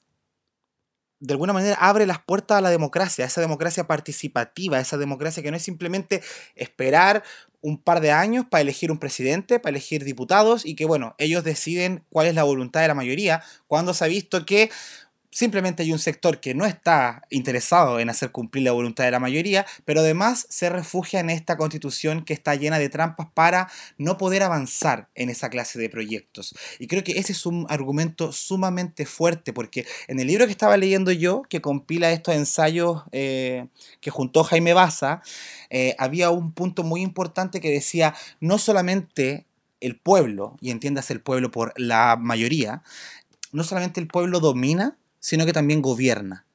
[SPEAKER 3] de alguna manera abre las puertas a la democracia, a esa democracia participativa, esa democracia que no es simplemente esperar un par de años para elegir un presidente, para elegir diputados y que, bueno, ellos deciden cuál es la voluntad de la mayoría, cuando se ha visto que simplemente hay un sector que no está interesado en hacer cumplir la voluntad de la mayoría, pero además se refugia en esta constitución que está llena de trampas para no poder avanzar en esa clase de proyectos. Y creo que ese es un argumento sumamente fuerte, porque en el libro que estaba leyendo yo, que compila estos ensayos eh, que juntó Jaime Baza, eh, había un punto muy importante que decía, no solamente el pueblo, y entiendas el pueblo por la mayoría, no solamente el pueblo domina, sino que también gobierna.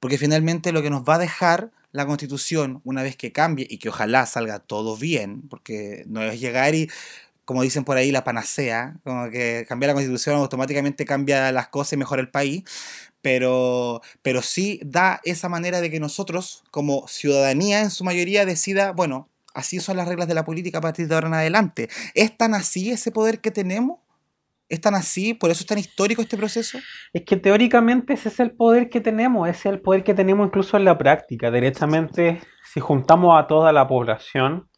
[SPEAKER 3] Porque finalmente lo que nos va a dejar la constitución, una vez que cambie y que ojalá salga todo bien, porque no es llegar y, como dicen por ahí, la panacea, como que cambiar la constitución automáticamente cambia las cosas y mejora el país, pero, pero sí da esa manera de que nosotros, como ciudadanía en su mayoría, decida, bueno, así son las reglas de la política a partir de ahora en adelante. ¿Es tan así ese poder que tenemos? ¿Es tan así? ¿Por eso es tan histórico este proceso?
[SPEAKER 4] Es que teóricamente ese es el poder que tenemos, ese es el poder que tenemos incluso en la práctica. Derechamente, si juntamos a toda la población,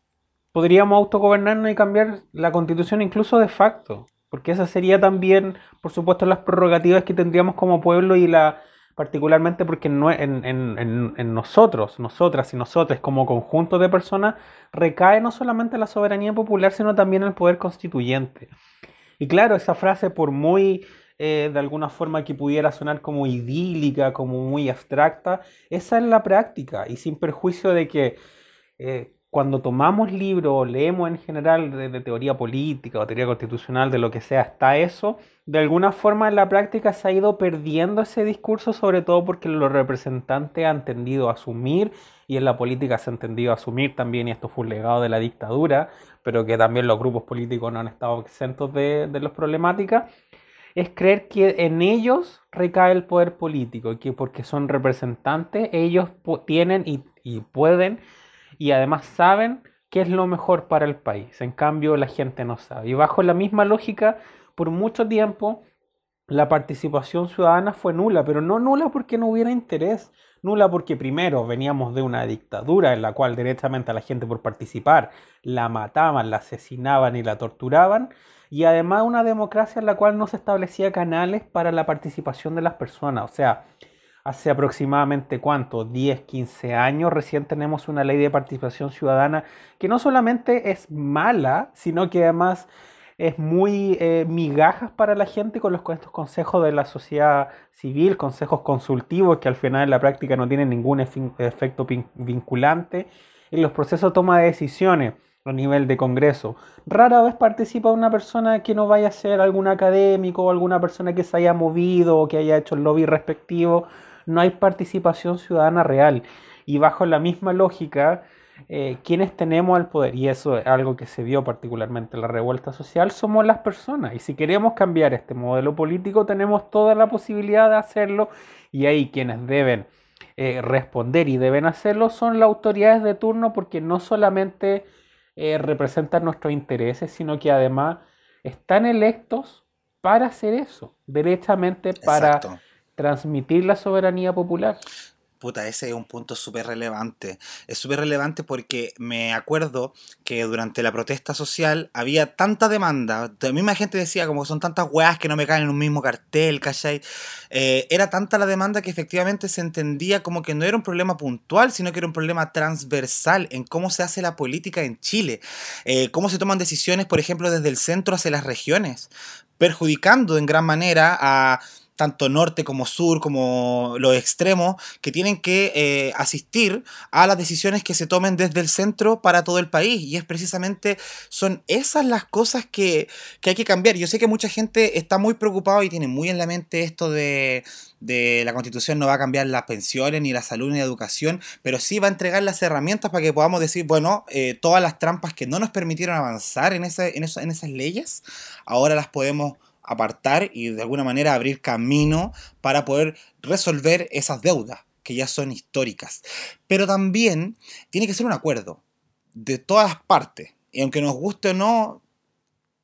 [SPEAKER 4] podríamos autogobernarnos y cambiar la constitución incluso de facto. porque esa sería también, por supuesto, las prerrogativas que tendríamos como pueblo y la particularmente porque en, en, nosotros, nosotras y nosotros como conjunto de personas recae no solamente la soberanía popular, sino también el poder constituyente. Y claro, esa frase, por muy eh, de alguna forma que pudiera sonar como idílica, como muy abstracta, esa es la práctica. Y sin perjuicio de que eh, cuando tomamos libros o leemos en general de, teoría política o teoría constitucional, de lo que sea, está eso, de alguna forma en la práctica se ha ido perdiendo ese discurso, sobre todo porque los representantes han tendido a asumir, y en la política se ha entendido a asumir también, y esto fue un legado de la dictadura, pero que también los grupos políticos no han estado exentos de, de las problemáticas, es creer que en ellos recae el poder político, que porque son representantes, ellos tienen y, y pueden y además saben qué es lo mejor para el país. En cambio, la gente no sabe. Y bajo la misma lógica, por mucho tiempo, la participación ciudadana fue nula, pero no nula porque no hubiera interés. Nula porque primero veníamos de una dictadura en la cual directamente a la gente por participar la mataban, la asesinaban y la torturaban. Y además una democracia en la cual no se establecía canales para la participación de las personas. O sea, hace aproximadamente cuánto, 10, 15 años, recién tenemos una ley de participación ciudadana que no solamente es mala, sino que además es muy eh, migajas para la gente con los estos consejos de la sociedad civil, consejos consultivos que al final en la práctica no tienen ningún efecto vinculante en los procesos de toma de decisiones a nivel de Congreso. Rara vez participa una persona que no vaya a ser algún académico o alguna persona que se haya movido o que haya hecho el lobby respectivo no hay participación ciudadana real. Y bajo la misma lógica, eh, quienes tenemos el poder, y eso es algo que se vio particularmente en la revuelta social, somos las personas. Y si queremos cambiar este modelo político, tenemos toda la posibilidad de hacerlo. Y ahí quienes deben eh, responder y deben hacerlo son las autoridades de turno, porque no solamente eh, representan nuestros intereses, sino que además están electos para hacer eso, derechamente para transmitir la soberanía popular.
[SPEAKER 3] Puta, ese es un punto súper relevante. Es súper relevante porque me acuerdo que durante la protesta social había tanta demanda. La misma gente decía como que son tantas weas que no me caen en un mismo cartel, ¿cachai? Eh, era tanta la demanda que efectivamente se entendía como que no era un problema puntual, sino que era un problema transversal en cómo se hace la política en Chile. Eh, cómo se toman decisiones, por ejemplo, desde el centro hacia las regiones, perjudicando en gran manera a tanto norte como sur, como los extremos, que tienen que eh, asistir a las decisiones que se tomen desde el centro para todo el país. Y es precisamente, son esas las cosas que, que hay que cambiar. Yo sé que mucha gente está muy preocupada y tiene muy en la mente esto de, de la constitución no va a cambiar las pensiones, ni la salud, ni la educación, pero sí va a entregar las herramientas para que podamos decir, bueno, eh, todas las trampas que no nos permitieron avanzar en, ese, en, eso, en esas leyes, ahora las podemos apartar y de alguna manera abrir camino para poder resolver esas deudas que ya son históricas. Pero también tiene que ser un acuerdo de todas partes. Y aunque nos guste o no,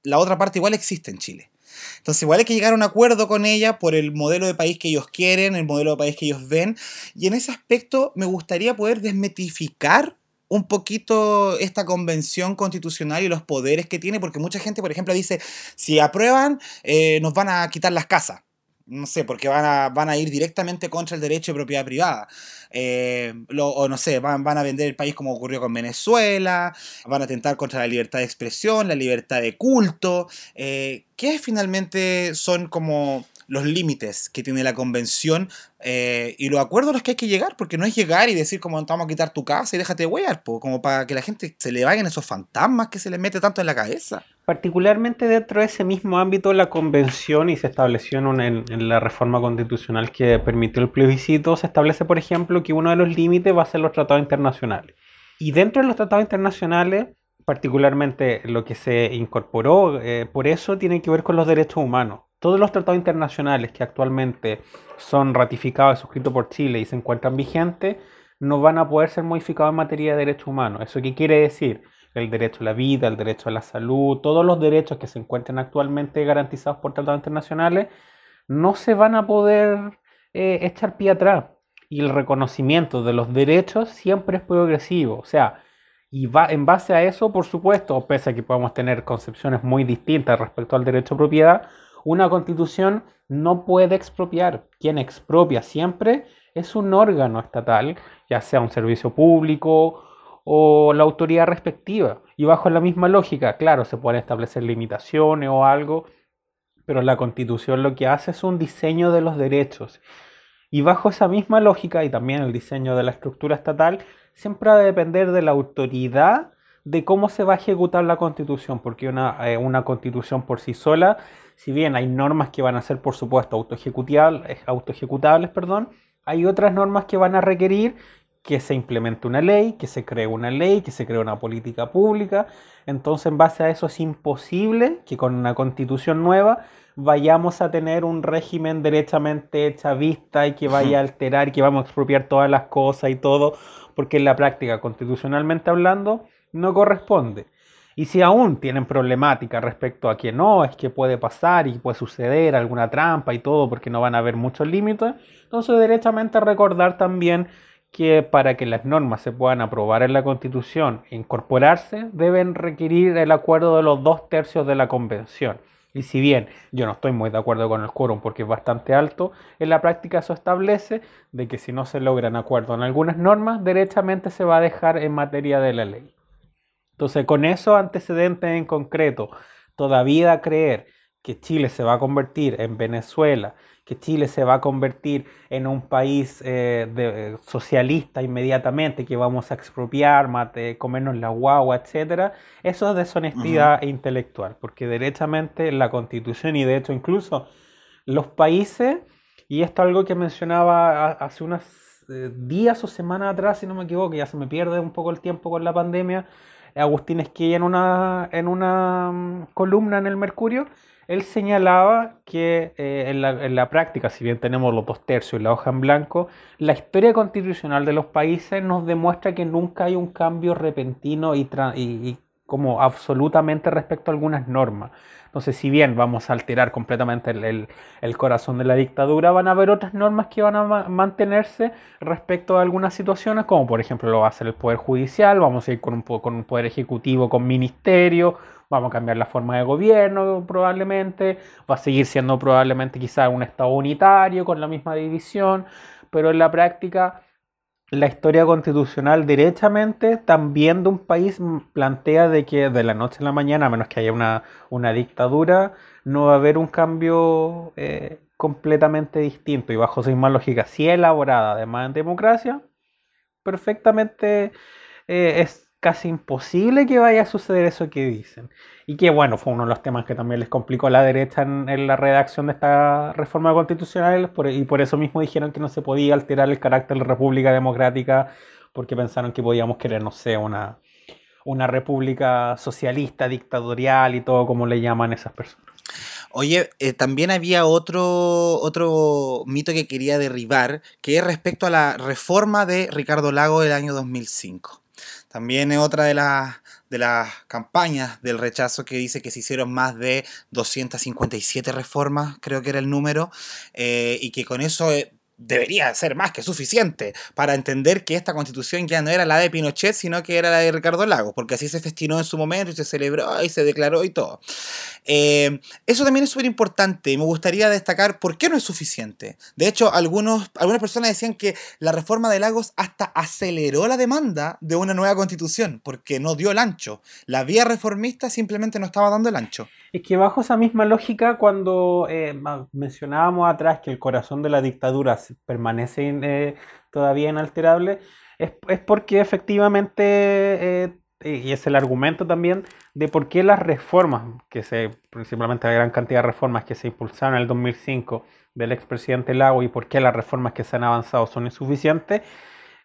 [SPEAKER 3] la otra parte igual existe en Chile. Entonces igual hay que llegar a un acuerdo con ella por el modelo de país que ellos quieren, el modelo de país que ellos ven. Y en ese aspecto me gustaría poder desmetificar un poquito esta convención constitucional y los poderes que tiene, porque mucha gente, por ejemplo, dice, si aprueban, eh, nos van a quitar las casas. No sé, porque van a, van a ir directamente contra el derecho de propiedad privada. Eh, o no sé, van, van, a vender el país como ocurrió con Venezuela, van a atentar contra la libertad de expresión, la libertad de culto. Eh, ¿Qué finalmente son como los límites que tiene la convención eh, y los acuerdos a los que hay que llegar, porque no es llegar y decir como vamos a quitar tu casa y déjate de como para que la gente se le vayan esos fantasmas que se les mete tanto en la cabeza.
[SPEAKER 4] Particularmente dentro de ese mismo ámbito, la convención y se estableció en, en, la reforma constitucional que permitió el plebiscito, se establece, por ejemplo, que uno de los límites va a ser los tratados internacionales. Y dentro de los tratados internacionales, particularmente lo que se incorporó, eh, por eso tiene que ver con los derechos humanos todos los tratados internacionales que actualmente son ratificados y suscritos por Chile y se encuentran vigentes, no van a poder ser modificados en materia de derechos humanos. ¿Eso qué quiere decir? El derecho a la vida, el derecho a la salud, todos los derechos que se encuentran actualmente garantizados por tratados internacionales, no se van a poder eh, echar pie atrás. Y el reconocimiento de los derechos siempre es progresivo. O sea, Y va, en base a eso, por supuesto, pese a que podemos tener concepciones muy distintas respecto al derecho a propiedad, una constitución no puede expropiar. Quien expropia siempre es un órgano estatal, ya sea un servicio público o la autoridad respectiva. Y bajo la misma lógica, claro, se pueden establecer limitaciones o algo, pero la constitución lo que hace es un diseño de los derechos. Y bajo esa misma lógica y también el diseño de la estructura estatal, siempre va a depender de la autoridad de cómo se va a ejecutar la constitución, porque una, eh, una constitución por sí sola, si bien hay normas que van a ser, por supuesto, autoejecutables, autoejecutables perdón, hay otras normas que van a requerir que se implemente una ley, que se cree una ley, que se cree una política pública. Entonces, en base a eso es imposible que con una constitución nueva vayamos a tener un régimen derechamente chavista y que vaya a alterar y que vamos a expropiar todas las cosas y todo, porque en la práctica, constitucionalmente hablando, no corresponde. Y si aún tienen problemática respecto a que no, es que puede pasar y puede suceder alguna trampa y todo, porque no van a haber muchos límites, entonces derechamente recordar también que para que las normas se puedan aprobar en la Constitución e incorporarse, deben requerir el acuerdo de los dos tercios de la Convención. Y si bien yo no estoy muy de acuerdo con el quórum porque es bastante alto, en la práctica eso establece de que si no se logran acuerdo en algunas normas, derechamente se va a dejar en materia de la ley. Entonces, con esos antecedentes en concreto, todavía creer que Chile se va a convertir en Venezuela, que Chile se va a convertir en un país eh, de, socialista inmediatamente, que vamos a expropiar, mate, comernos la guagua, etcétera, eso es deshonestidad intelectual, porque derechamente la constitución y de hecho incluso los países, y esto es algo que mencionaba hace unos eh, días o semanas atrás, si no me equivoco, ya se me pierde un poco el tiempo con la pandemia, Agustín Esquilla en una, en una mm, columna en el Mercurio, él señalaba que eh, en, la, práctica, si bien tenemos los dos tercios y la hoja en blanco, la historia constitucional de los países nos demuestra que nunca hay un cambio repentino y, y como absolutamente respecto a algunas normas. Entonces, si bien vamos a alterar completamente el, corazón de la dictadura, van a haber otras normas que van a mantenerse respecto a algunas situaciones, como por ejemplo lo va a hacer el Poder Judicial, vamos a ir con un, Poder Ejecutivo, con Ministerio, vamos a cambiar la forma de gobierno probablemente, va a seguir siendo probablemente quizá un Estado unitario con la misma división, pero en la práctica la historia constitucional derechamente también de un país plantea de que de la noche a la mañana, a menos que haya una, una dictadura, no va a haber un cambio eh, completamente distinto. Y bajo esa misma lógica, si elaborada además en democracia, perfectamente eh, es casi imposible que vaya a suceder eso que dicen. Y que bueno, fue uno de los temas que también les complicó a la derecha en, la redacción de esta reforma constitucional y por eso mismo dijeron que no se podía alterar el carácter de república democrática porque pensaron que podíamos querer, no sé, una, una república socialista, dictatorial y todo como le llaman esas personas.
[SPEAKER 3] Oye, eh, también había otro, otro mito que quería derribar, que es respecto a la reforma de Ricardo Lago del año 2005. También es otra de las, de las campañas del rechazo que dice que se hicieron más de 257 reformas, creo que era el número, eh, y que con eso eh, debería ser más que suficiente para entender que esta constitución ya no era la de Pinochet, sino que era la de Ricardo Lagos, porque así se festinó en su momento y se celebró y se declaró y todo. Eh, eso también es súper importante y me gustaría destacar por qué no es suficiente. De hecho, algunos, algunas personas decían que la reforma de Lagos hasta aceleró la demanda de una nueva constitución, porque no dio el ancho. La vía reformista simplemente no estaba dando el ancho.
[SPEAKER 4] Es que bajo esa misma lógica, cuando eh, mencionábamos atrás que el corazón de la dictadura permanece eh, todavía inalterable, es, porque efectivamente, eh, y es el argumento también de por qué las reformas, que se, principalmente la gran cantidad de reformas que se impulsaron en el 2005 del expresidente Lago y por qué las reformas que se han avanzado son insuficientes,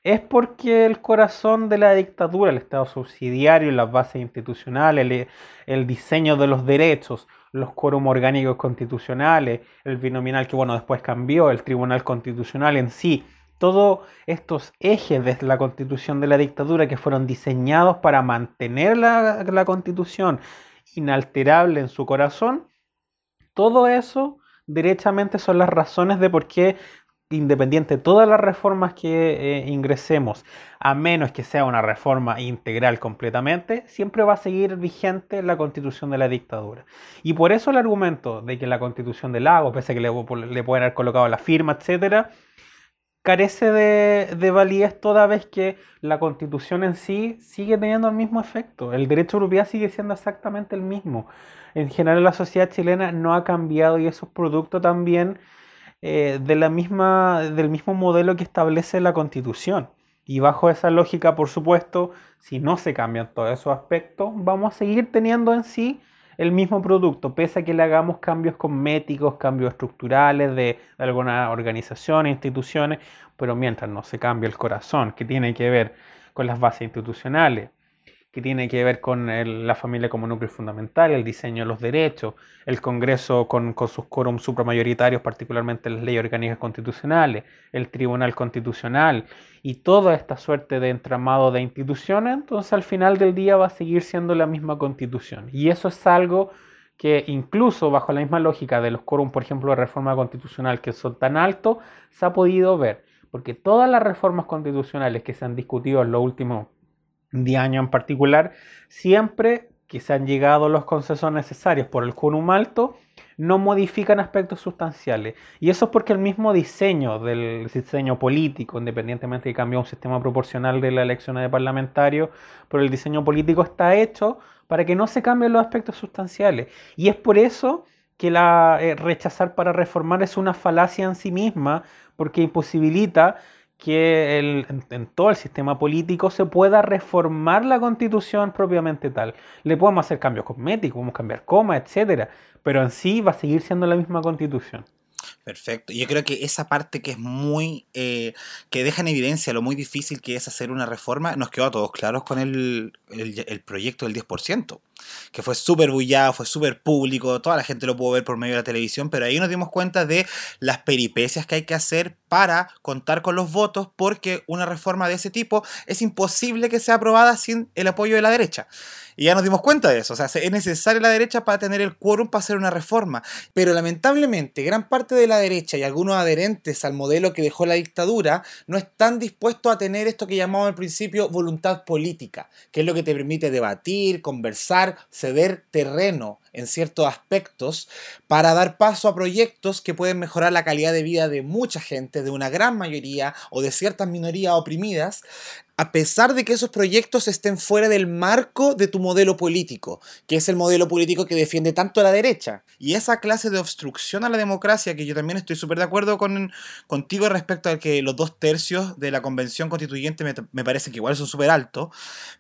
[SPEAKER 4] es porque el corazón de la dictadura, el Estado subsidiario, las bases institucionales, el, diseño de los derechos, los quórum orgánicos constitucionales, el binominal que bueno después cambió, el Tribunal Constitucional en sí, todos estos ejes de la constitución de la dictadura que fueron diseñados para mantener la, la constitución inalterable en su corazón, todo eso derechamente son las razones de por qué independiente de todas las reformas que eh, ingresemos, a menos que sea una reforma integral completamente, siempre va a seguir vigente la constitución de la dictadura. Y por eso el argumento de que la constitución del lago, pese a que le, le pueden haber colocado la firma, etcétera, carece de, de, validez toda vez que la constitución en sí sigue teniendo el mismo efecto. El derecho europeo sigue siendo exactamente el mismo. En general la sociedad chilena no ha cambiado y eso es producto también eh, de la misma, del mismo modelo que establece la Constitución. Y bajo esa lógica, por supuesto, si no se cambian todos esos aspectos, vamos a seguir teniendo en sí el mismo producto, pese a que le hagamos cambios cosméticos, cambios estructurales de, de algunas organizaciones, instituciones, pero mientras no se cambie el corazón, que tiene que ver con las bases institucionales, que tiene que ver con la familia como núcleo fundamental, el diseño de los derechos, el Congreso con, sus quórum supramayoritarios, particularmente las leyes orgánicas constitucionales, el Tribunal Constitucional y toda esta suerte de entramado de instituciones, entonces al final del día va a seguir siendo la misma constitución. Y eso es algo que incluso bajo la misma lógica de los quórum, por ejemplo, de reforma constitucional que son tan altos, se ha podido ver, porque todas las reformas constitucionales que se han discutido en los últimos de año en particular, siempre que se han llegado los consensos necesarios por el quórum alto, no modifican aspectos sustanciales. Y eso es porque el mismo diseño del diseño político, independientemente de que cambió un sistema proporcional de la elección de parlamentarios, pero el diseño político está hecho para que no se cambien los aspectos sustanciales. Y es por eso que la eh, rechazar para reformar es una falacia en sí misma, porque imposibilita que en, todo el sistema político se pueda reformar la constitución propiamente tal. Le podemos hacer cambios cosméticos, podemos cambiar comas, etcétera, pero en sí va a seguir siendo la misma constitución.
[SPEAKER 3] Perfecto. Yo creo que esa parte que es muy, eh, que deja en evidencia lo muy difícil que es hacer una reforma, nos quedó a todos claros con el, el, el proyecto del 10% que fue súper bullado, fue súper público, toda la gente lo pudo ver por medio de la televisión, pero ahí nos dimos cuenta de las peripecias que hay que hacer para contar con los votos, porque una reforma de ese tipo es imposible que sea aprobada sin el apoyo de la derecha. Y ya nos dimos cuenta de eso. O sea, es necesaria la derecha para tener el quórum para hacer una reforma. Pero lamentablemente, gran parte de la derecha y algunos adherentes al modelo que dejó la dictadura no están dispuestos a tener esto que llamamos al principio voluntad política, que es lo que te permite debatir, conversar, ceder terreno en ciertos aspectos para dar paso a proyectos que pueden mejorar la calidad de vida de mucha gente, de una gran mayoría o de ciertas minorías oprimidas, a pesar de que esos proyectos estén fuera del marco de tu modelo político, que es el modelo político que defiende tanto la derecha. Y esa clase de obstrucción a la democracia, que yo también estoy súper de acuerdo con, contigo respecto a que los dos tercios de la convención constituyente me, me parece que igual son súper altos,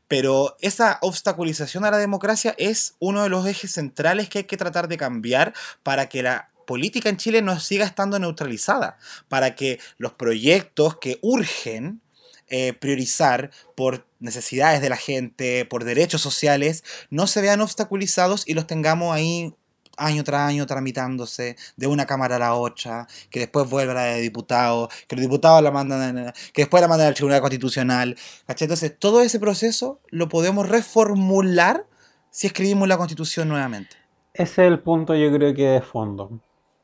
[SPEAKER 3] pero esa obstaculización a la democracia es uno de los ejes centrales que hay que tratar de cambiar para que la política en Chile no siga estando neutralizada, para que los proyectos que urgen eh, priorizar por necesidades de la gente, por derechos sociales, no se vean obstaculizados y los tengamos ahí año tras año tramitándose de una cámara a la otra, que después vuelva la de diputados, que los diputados la mandan, que después la mandan al Tribunal Constitucional. Entonces, todo ese proceso lo podemos reformular si escribimos la Constitución nuevamente.
[SPEAKER 4] Ese es el punto, yo creo que de fondo.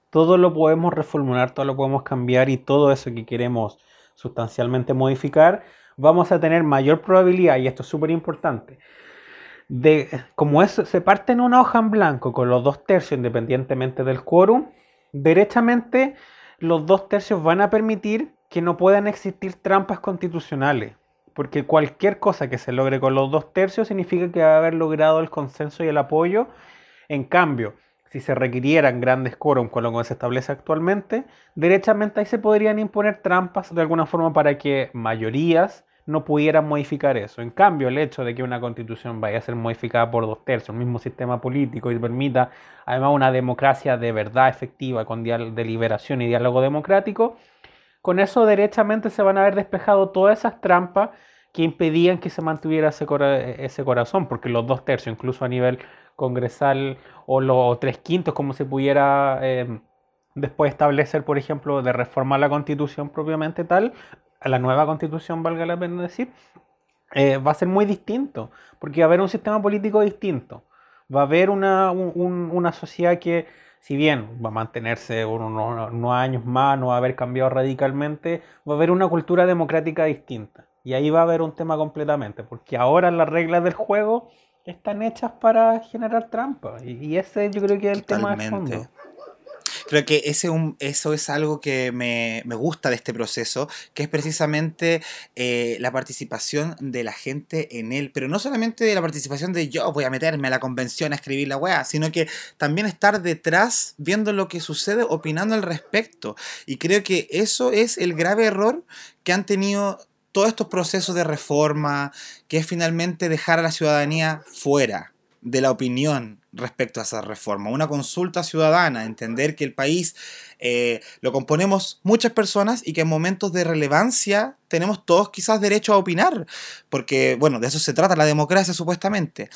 [SPEAKER 4] Todo lo podemos reformular, todo lo podemos cambiar y todo eso que queremos sustancialmente modificar, vamos a tener mayor probabilidad, y esto es súper importante, de, como es, se parte en una hoja en blanco con los dos tercios independientemente del quórum, derechamente los dos tercios van a permitir que no puedan existir trampas constitucionales, porque cualquier cosa que se logre con los dos tercios significa que va a haber logrado el consenso y el apoyo. En cambio, si se requirieran grandes quórum con lo que se establece actualmente, derechamente ahí se podrían imponer trampas de alguna forma para que mayorías no pudieran modificar eso. En cambio, el hecho de que una constitución vaya a ser modificada por dos tercios, el mismo sistema político y permita además una democracia de verdad efectiva con deliberación y diálogo democrático, con eso derechamente se van a haber despejado todas esas trampas que impedían que se mantuviera ese corazón, porque los dos tercios, incluso a nivel congresal o los tres quintos, como se pudiera eh, después establecer, por ejemplo, de reformar la constitución propiamente tal, a la nueva constitución, valga la pena decir, eh, va a ser muy distinto, porque va a haber un sistema político distinto, va a haber una, una sociedad que si bien va a mantenerse unos, unos años más, no va a haber cambiado radicalmente, va a haber una cultura democrática distinta. Y ahí va a haber un tema completamente, porque ahora las reglas del juego están hechas para generar trampa. Y, ese yo creo que es el tema de fondo.
[SPEAKER 3] Creo que ese un, eso es algo que me, me, gusta de este proceso, que es precisamente eh, la participación de la gente en él, pero no solamente de la participación de yo voy a meterme a la convención a escribir la weá, sino que también estar detrás viendo lo que sucede, opinando al respecto. Y creo que eso es el grave error que han tenido todos estos procesos de reforma, que es finalmente dejar a la ciudadanía fuera de la opinión respecto a esa reforma. Una consulta ciudadana, entender que el país eh, lo componemos muchas personas y que en momentos de relevancia tenemos todos quizás derecho a opinar, porque bueno, de eso se trata la democracia supuestamente.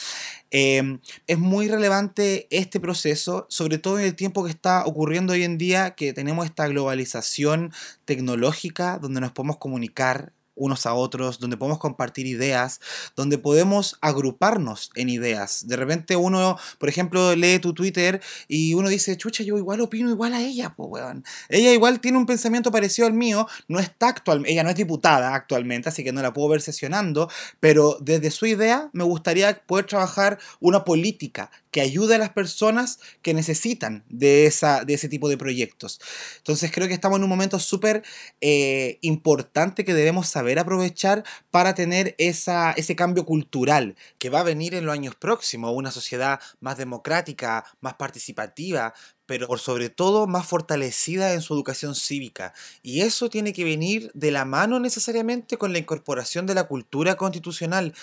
[SPEAKER 3] Eh, es muy relevante este proceso, sobre todo en el tiempo que está ocurriendo hoy en día, que tenemos esta globalización tecnológica donde nos podemos comunicar unos a otros, donde podemos compartir ideas, donde podemos agruparnos en ideas. De repente uno, por ejemplo, lee tu Twitter y uno dice, chucha, yo igual opino igual a ella, pues weón. Ella igual tiene un pensamiento parecido al mío, no está actual, ella no es diputada actualmente, así que no la puedo ver sesionando, pero desde su idea me gustaría poder trabajar una política que ayude a las personas que necesitan de, esa, de ese tipo de proyectos. Entonces creo que estamos en un momento súper eh, importante que debemos saber aprovechar para tener esa, ese cambio cultural que va a venir en los años próximos, una sociedad más democrática, más participativa, pero por sobre todo más fortalecida en su educación cívica. Y eso tiene que venir de la mano necesariamente con la incorporación de la cultura constitucional,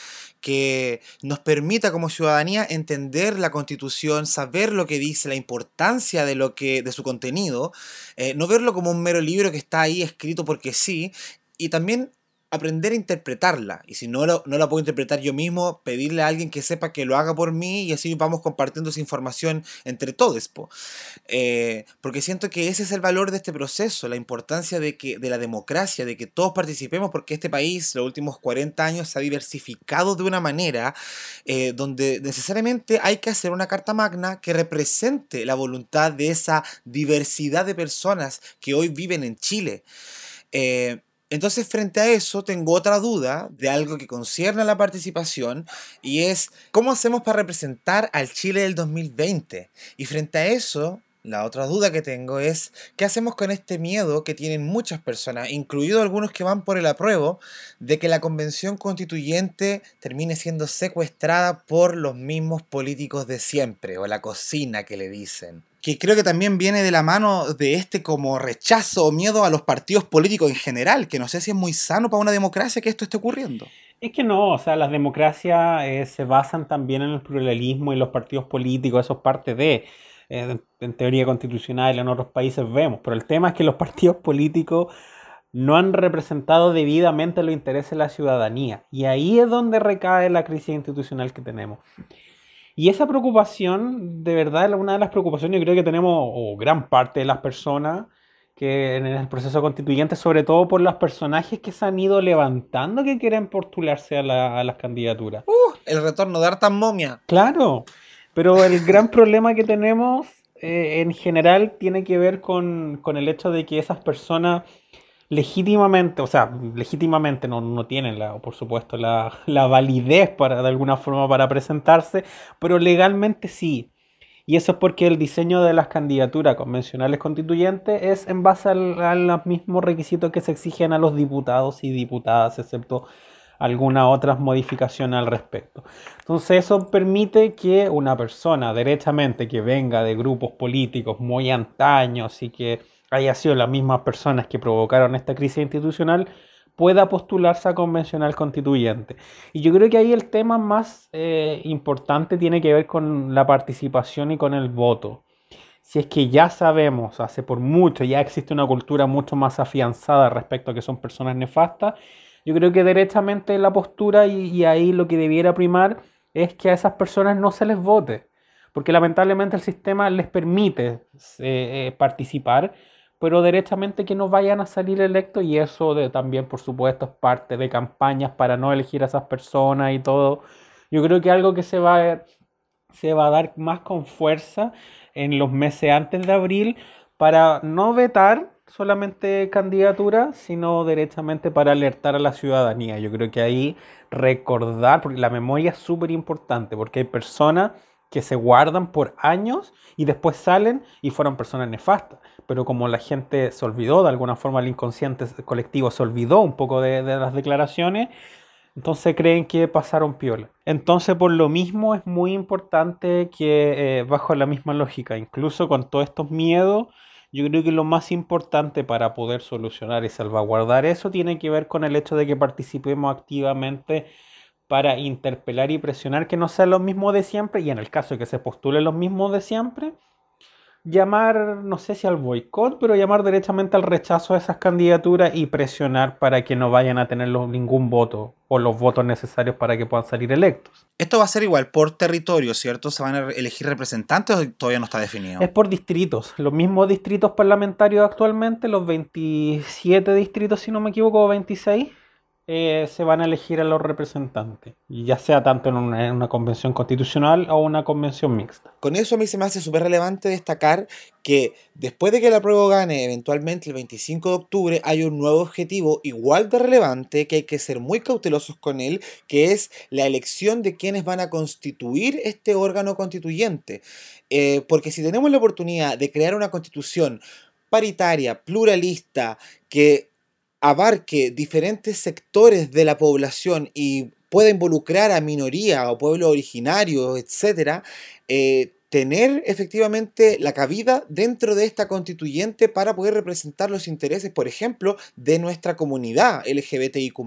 [SPEAKER 3] que nos permita como ciudadanía entender la constitución, saber lo que dice, la importancia de, lo que, de su contenido, eh, no verlo como un mero libro que está ahí escrito porque sí, y también aprender a interpretarla. Y si no, no la puedo interpretar yo mismo, pedirle a alguien que sepa que lo haga por mí y así vamos compartiendo esa información entre todos. Eh, porque siento que ese es el valor de este proceso, la importancia de, que, de la democracia, de que todos participemos, porque este país los últimos 40 años se ha diversificado de una manera eh, donde necesariamente hay que hacer una carta magna que represente la voluntad de esa diversidad de personas que hoy viven en Chile. Eh, entonces, frente a eso, tengo otra duda de algo que concierne a la participación y es cómo hacemos para representar al Chile del 2020. Y frente a eso, la otra duda que tengo es, ¿qué hacemos con este miedo que tienen muchas personas, incluidos algunos que van por el apruebo, de que la convención constituyente termine siendo secuestrada por los mismos políticos de siempre, o la cocina que le dicen? Que creo que también viene de la mano de este como rechazo o miedo a los partidos políticos en general, que no sé si es muy sano para una democracia que esto esté ocurriendo.
[SPEAKER 4] Es que no, o sea, las democracias eh, se basan también en el pluralismo y los partidos políticos, eso es parte de, eh, en teoría constitucional, en otros países vemos, pero el tema es que los (laughs) partidos políticos no han representado debidamente los intereses de la ciudadanía, y ahí es donde recae la crisis institucional que tenemos. Y esa preocupación, de verdad, es una de las preocupaciones que creo que tenemos, o gran parte de las personas que en el proceso constituyente, sobre todo por los personajes que se han ido levantando que quieren postularse a, las candidaturas.
[SPEAKER 3] Uh, el retorno de Artan Momia.
[SPEAKER 4] Claro, pero el gran problema que tenemos eh, en general tiene que ver con, con el hecho de que esas personas legítimamente, o sea, legítimamente no, no tienen, la, por supuesto, la, la, validez para, de alguna forma para presentarse, pero legalmente sí. Y eso es porque el diseño de las candidaturas convencionales constituyentes es en base a los mismos requisitos que se exigen a los diputados y diputadas, excepto algunas otras modificaciones al respecto. Entonces eso permite que una persona derechamente que venga de grupos políticos muy antaños y que haya sido las mismas personas que provocaron esta crisis institucional, pueda postularse a convencional constituyente. Y yo creo que ahí el tema más eh, importante tiene que ver con la participación y con el voto. Si es que ya sabemos, hace por mucho, ya existe una cultura mucho más afianzada respecto a que son personas nefastas, yo creo que derechamente la postura y, ahí lo que debiera primar es que a esas personas no se les vote, porque lamentablemente el sistema les permite eh, eh, participar, pero derechamente que no vayan a salir electos y eso de, también, por supuesto, es parte de campañas para no elegir a esas personas y todo. Yo creo que algo que se va a, se va a dar más con fuerza en los meses antes de abril para no vetar solamente candidaturas, sino directamente para alertar a la ciudadanía. Yo creo que ahí recordar, porque la memoria es súper importante, porque hay personas que se guardan por años y después salen y fueron personas nefastas. Pero como la gente se olvidó, de alguna forma el inconsciente colectivo se olvidó un poco de, las declaraciones, entonces creen que pasaron piola. Entonces por lo mismo es muy importante que eh, bajo la misma lógica, incluso con todos estos miedos, yo creo que lo más importante para poder solucionar y salvaguardar eso tiene que ver con el hecho de que participemos activamente para interpelar y presionar que no sea lo mismo de siempre y en el caso de que se postule lo mismo de siempre, llamar, no sé si al boicot, pero llamar derechamente al rechazo de esas candidaturas y presionar para que no vayan a tener ningún voto o los votos necesarios para que puedan salir electos.
[SPEAKER 3] Esto va a ser igual por territorio, ¿cierto? ¿Se van a elegir representantes o todavía no está definido?
[SPEAKER 4] Es por distritos, los mismos distritos parlamentarios actualmente, los 27 distritos, si no me equivoco, 26 eh, se van a elegir a los representantes, ya sea tanto en una, convención constitucional o una convención mixta.
[SPEAKER 3] Con eso a mí se me hace súper relevante destacar que después de que la prueba gane eventualmente el 25 de octubre, hay un nuevo objetivo igual de relevante que hay que ser muy cautelosos con él, que es la elección de quienes van a constituir este órgano constituyente. Eh, porque si tenemos la oportunidad de crear una constitución paritaria, pluralista, que abarque diferentes sectores de la población y pueda involucrar a minoría o pueblos originarios, etc., eh, tener efectivamente la cabida dentro de esta constituyente para poder representar los intereses, por ejemplo, de nuestra comunidad LGBTIQ,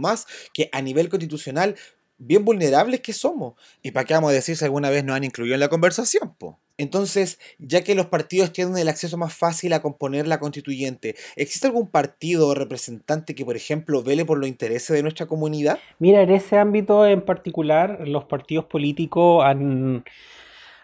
[SPEAKER 3] que a nivel constitucional bien vulnerables que somos. ¿Y para qué vamos a decir si alguna vez nos han incluido en la conversación? Po? Entonces, ya que los partidos tienen el acceso más fácil a componer la constituyente, ¿existe algún partido o representante que, por ejemplo, vele por los intereses de nuestra comunidad?
[SPEAKER 4] Mira, en ese ámbito en particular, los partidos políticos han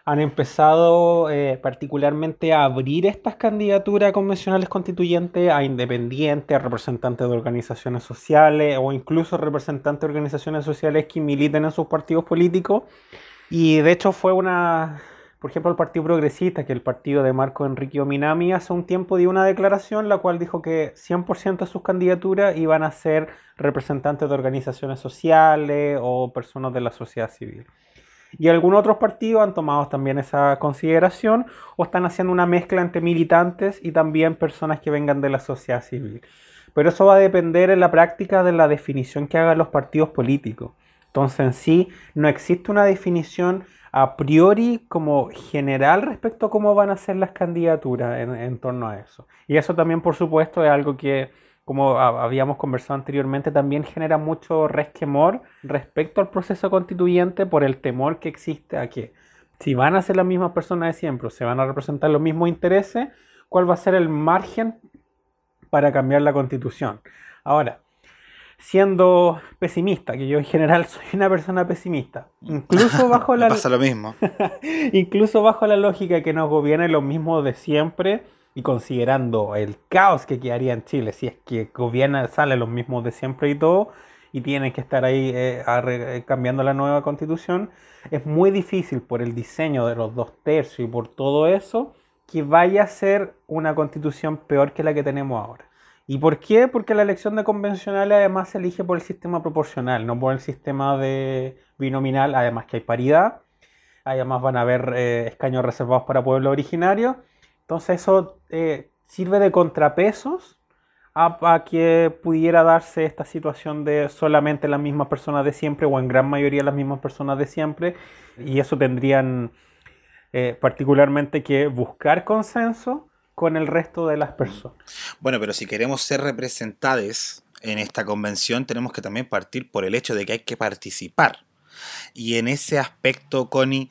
[SPEAKER 4] han empezado eh, particularmente a abrir estas candidaturas convencionales constituyentes a independientes, a representantes de organizaciones sociales o incluso representantes de organizaciones sociales que militen en sus partidos políticos. Y de hecho fue una, por ejemplo, el Partido Progresista, que el partido de Marco Enrique Ominami hace un tiempo dio una declaración la cual dijo que 100% de sus candidaturas iban a ser representantes de organizaciones sociales o personas de la sociedad civil. Y algunos otros partidos han tomado también esa consideración o están haciendo una mezcla entre militantes y también personas que vengan de la sociedad civil. Pero eso va a depender en la práctica de la definición que hagan los partidos políticos. Entonces en sí no existe una definición a priori como general respecto a cómo van a ser las candidaturas en, torno a eso. Y eso también por supuesto es algo que como habíamos conversado anteriormente, también genera mucho resquemor respecto al proceso constituyente por el temor que existe a que si van a ser las mismas personas de siempre, o se van a representar los mismos intereses, ¿cuál va a ser el margen para cambiar la constitución? Ahora, siendo pesimista, que yo en general (laughs) soy una persona pesimista, incluso (laughs) bajo la
[SPEAKER 3] pasa lo mismo. (laughs)
[SPEAKER 4] incluso bajo la lógica que nos gobierne lo mismo de siempre, y considerando el caos que quedaría en Chile si es que gobierna, sale los mismos de siempre y todo, y tienen que estar ahí eh, eh, cambiando la nueva constitución, es muy difícil por el diseño de los dos tercios y por todo eso que vaya a ser una constitución peor que la que tenemos ahora. ¿Y por qué? Porque la elección de convencionales además se elige por el sistema proporcional, no por el sistema de binominal, además que hay paridad, además van a haber eh, escaños reservados para pueblos originarios. Entonces eso eh, sirve de contrapesos a, que pudiera darse esta situación de solamente las mismas personas de siempre o en gran mayoría las mismas personas de siempre. Y eso tendrían eh, particularmente que buscar consenso con el resto de las personas.
[SPEAKER 3] Bueno, pero si queremos ser representados en esta convención tenemos que también partir por el hecho de que hay que participar. Y en ese aspecto, Connie,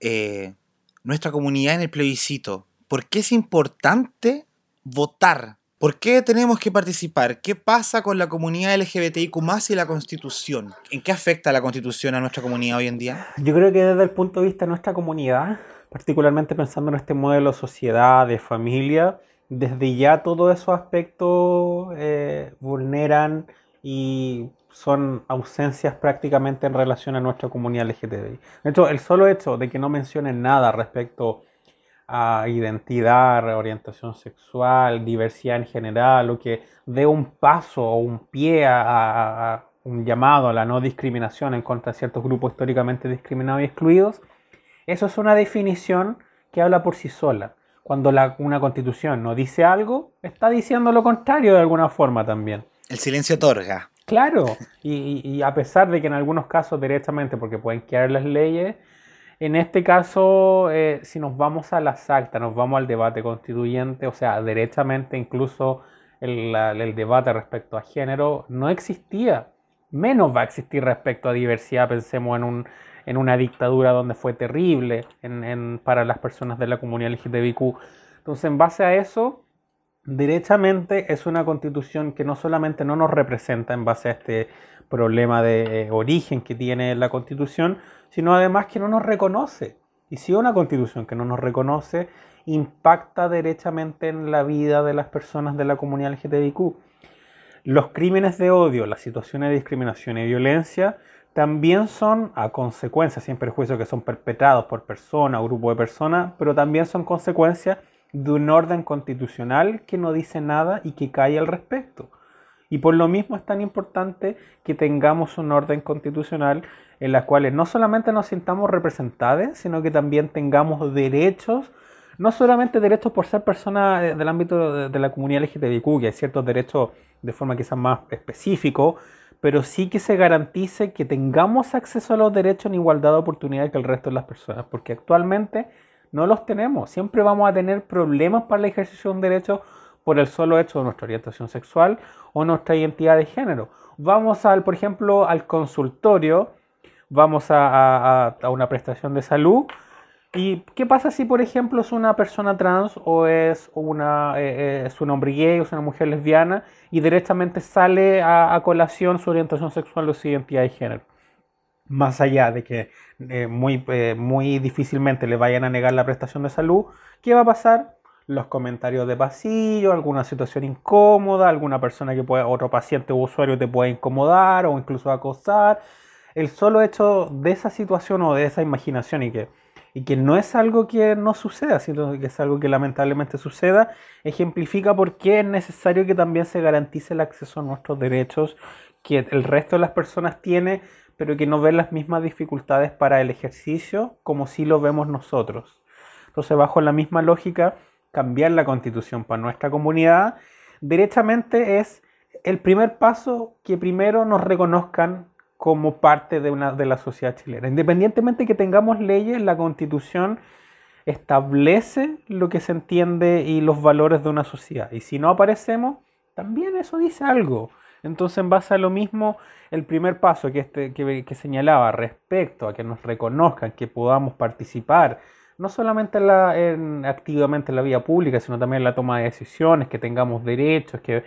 [SPEAKER 3] eh, nuestra comunidad en el plebiscito, ¿Por qué es importante votar? ¿Por qué tenemos que participar? ¿Qué pasa con la comunidad LGBTIQ y la constitución? ¿En qué afecta la constitución a nuestra comunidad hoy en día?
[SPEAKER 4] Yo creo que desde el punto de vista de nuestra comunidad, particularmente pensando en este modelo de sociedad, de familia, desde ya todos esos aspectos eh, vulneran y son ausencias prácticamente en relación a nuestra comunidad LGTBI. De hecho, el solo hecho de que no mencionen nada respecto a identidad, orientación sexual, diversidad en general, o que dé un paso o un pie a, un llamado a la no discriminación en contra de ciertos grupos históricamente discriminados y excluidos, eso es una definición que habla por sí sola. Cuando una constitución no dice algo, está diciendo lo contrario de alguna forma también.
[SPEAKER 3] El silencio otorga.
[SPEAKER 4] Claro, (laughs) y, a pesar de que en algunos casos directamente, porque pueden quedar las leyes, en este caso, eh, si nos vamos a las actas, nos vamos al debate constituyente, o sea, derechamente incluso el, debate respecto a género no existía. Menos va a existir respecto a diversidad, pensemos en, un, en una dictadura donde fue terrible para las personas de la comunidad LGTBIQ. Entonces, en base a eso, derechamente es una constitución que no solamente no nos representa en base a este problema de eh, origen que tiene la constitución, sino además que no nos reconoce. Y si una constitución que no nos reconoce impacta derechamente en la vida de las personas de la comunidad LGTBIQ. Los crímenes de odio, las situaciones de discriminación y violencia también son a consecuencia, sin perjuicio que son perpetrados por persona o grupo de personas, pero también son consecuencias de un orden constitucional que no dice nada y que cae al respecto. Y por lo mismo es tan importante que tengamos un orden constitucional en la cual no solamente nos sintamos representados, sino que también tengamos derechos, no solamente derechos por ser personas del ámbito de la comunidad LGTBIQ, que hay ciertos derechos de forma quizás más específico, pero sí que se garantice que tengamos acceso a los derechos en igualdad de oportunidades que el resto de las personas, porque actualmente no los tenemos. Siempre vamos a tener problemas para el ejercicio de un derecho por el solo hecho de nuestra orientación sexual o nuestra identidad de género. Vamos al, por ejemplo, al consultorio, vamos a, una prestación de salud. ¿Y qué pasa si, por ejemplo, es una persona trans o es, una, eh, eh, es un hombre gay o es una mujer lesbiana y directamente sale a, colación su orientación sexual o su identidad de género? Más allá de que eh, muy, muy difícilmente le vayan a negar la prestación de salud, ¿qué va a pasar? los comentarios de pasillo, alguna situación incómoda, alguna persona que pueda, otro paciente u usuario te puede incomodar o incluso acosar. El solo hecho de esa situación o de esa imaginación y que, y que no es algo que no suceda, sino que es algo que lamentablemente suceda, ejemplifica por qué es necesario que también se garantice el acceso a nuestros derechos que el resto de las personas tiene, pero que no ven las mismas dificultades para el ejercicio como si lo vemos nosotros. Entonces, bajo la misma lógica, cambiar la constitución para nuestra comunidad, derechamente es el primer paso que primero nos reconozcan como parte de, una, de la sociedad chilena. Independientemente que tengamos leyes, la constitución establece lo que se entiende y los valores de una sociedad. Y si no aparecemos, también eso dice algo. Entonces, en base a lo mismo, el primer paso que, este, que, que señalaba respecto a que nos reconozcan, que podamos participar, no solamente en activamente en la vía pública, sino también en la toma de decisiones, que tengamos derechos, que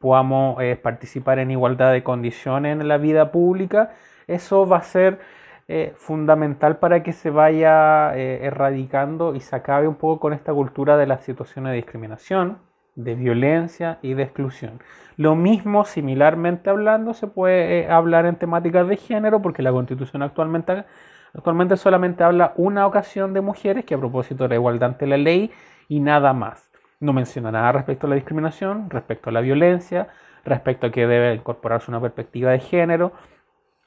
[SPEAKER 4] podamos eh, participar en igualdad de condiciones en la vida pública, eso va a ser eh, fundamental para que se vaya eh, erradicando y se acabe un poco con esta cultura de las situaciones de discriminación, de violencia y de exclusión. Lo mismo, similarmente hablando, se puede hablar en temáticas de género, porque la constitución actualmente Actualmente solamente habla una ocasión de mujeres, que a propósito de igualdad ante la ley, y nada más. No menciona nada respecto a la discriminación, respecto a la violencia, respecto a que debe incorporarse una perspectiva de género.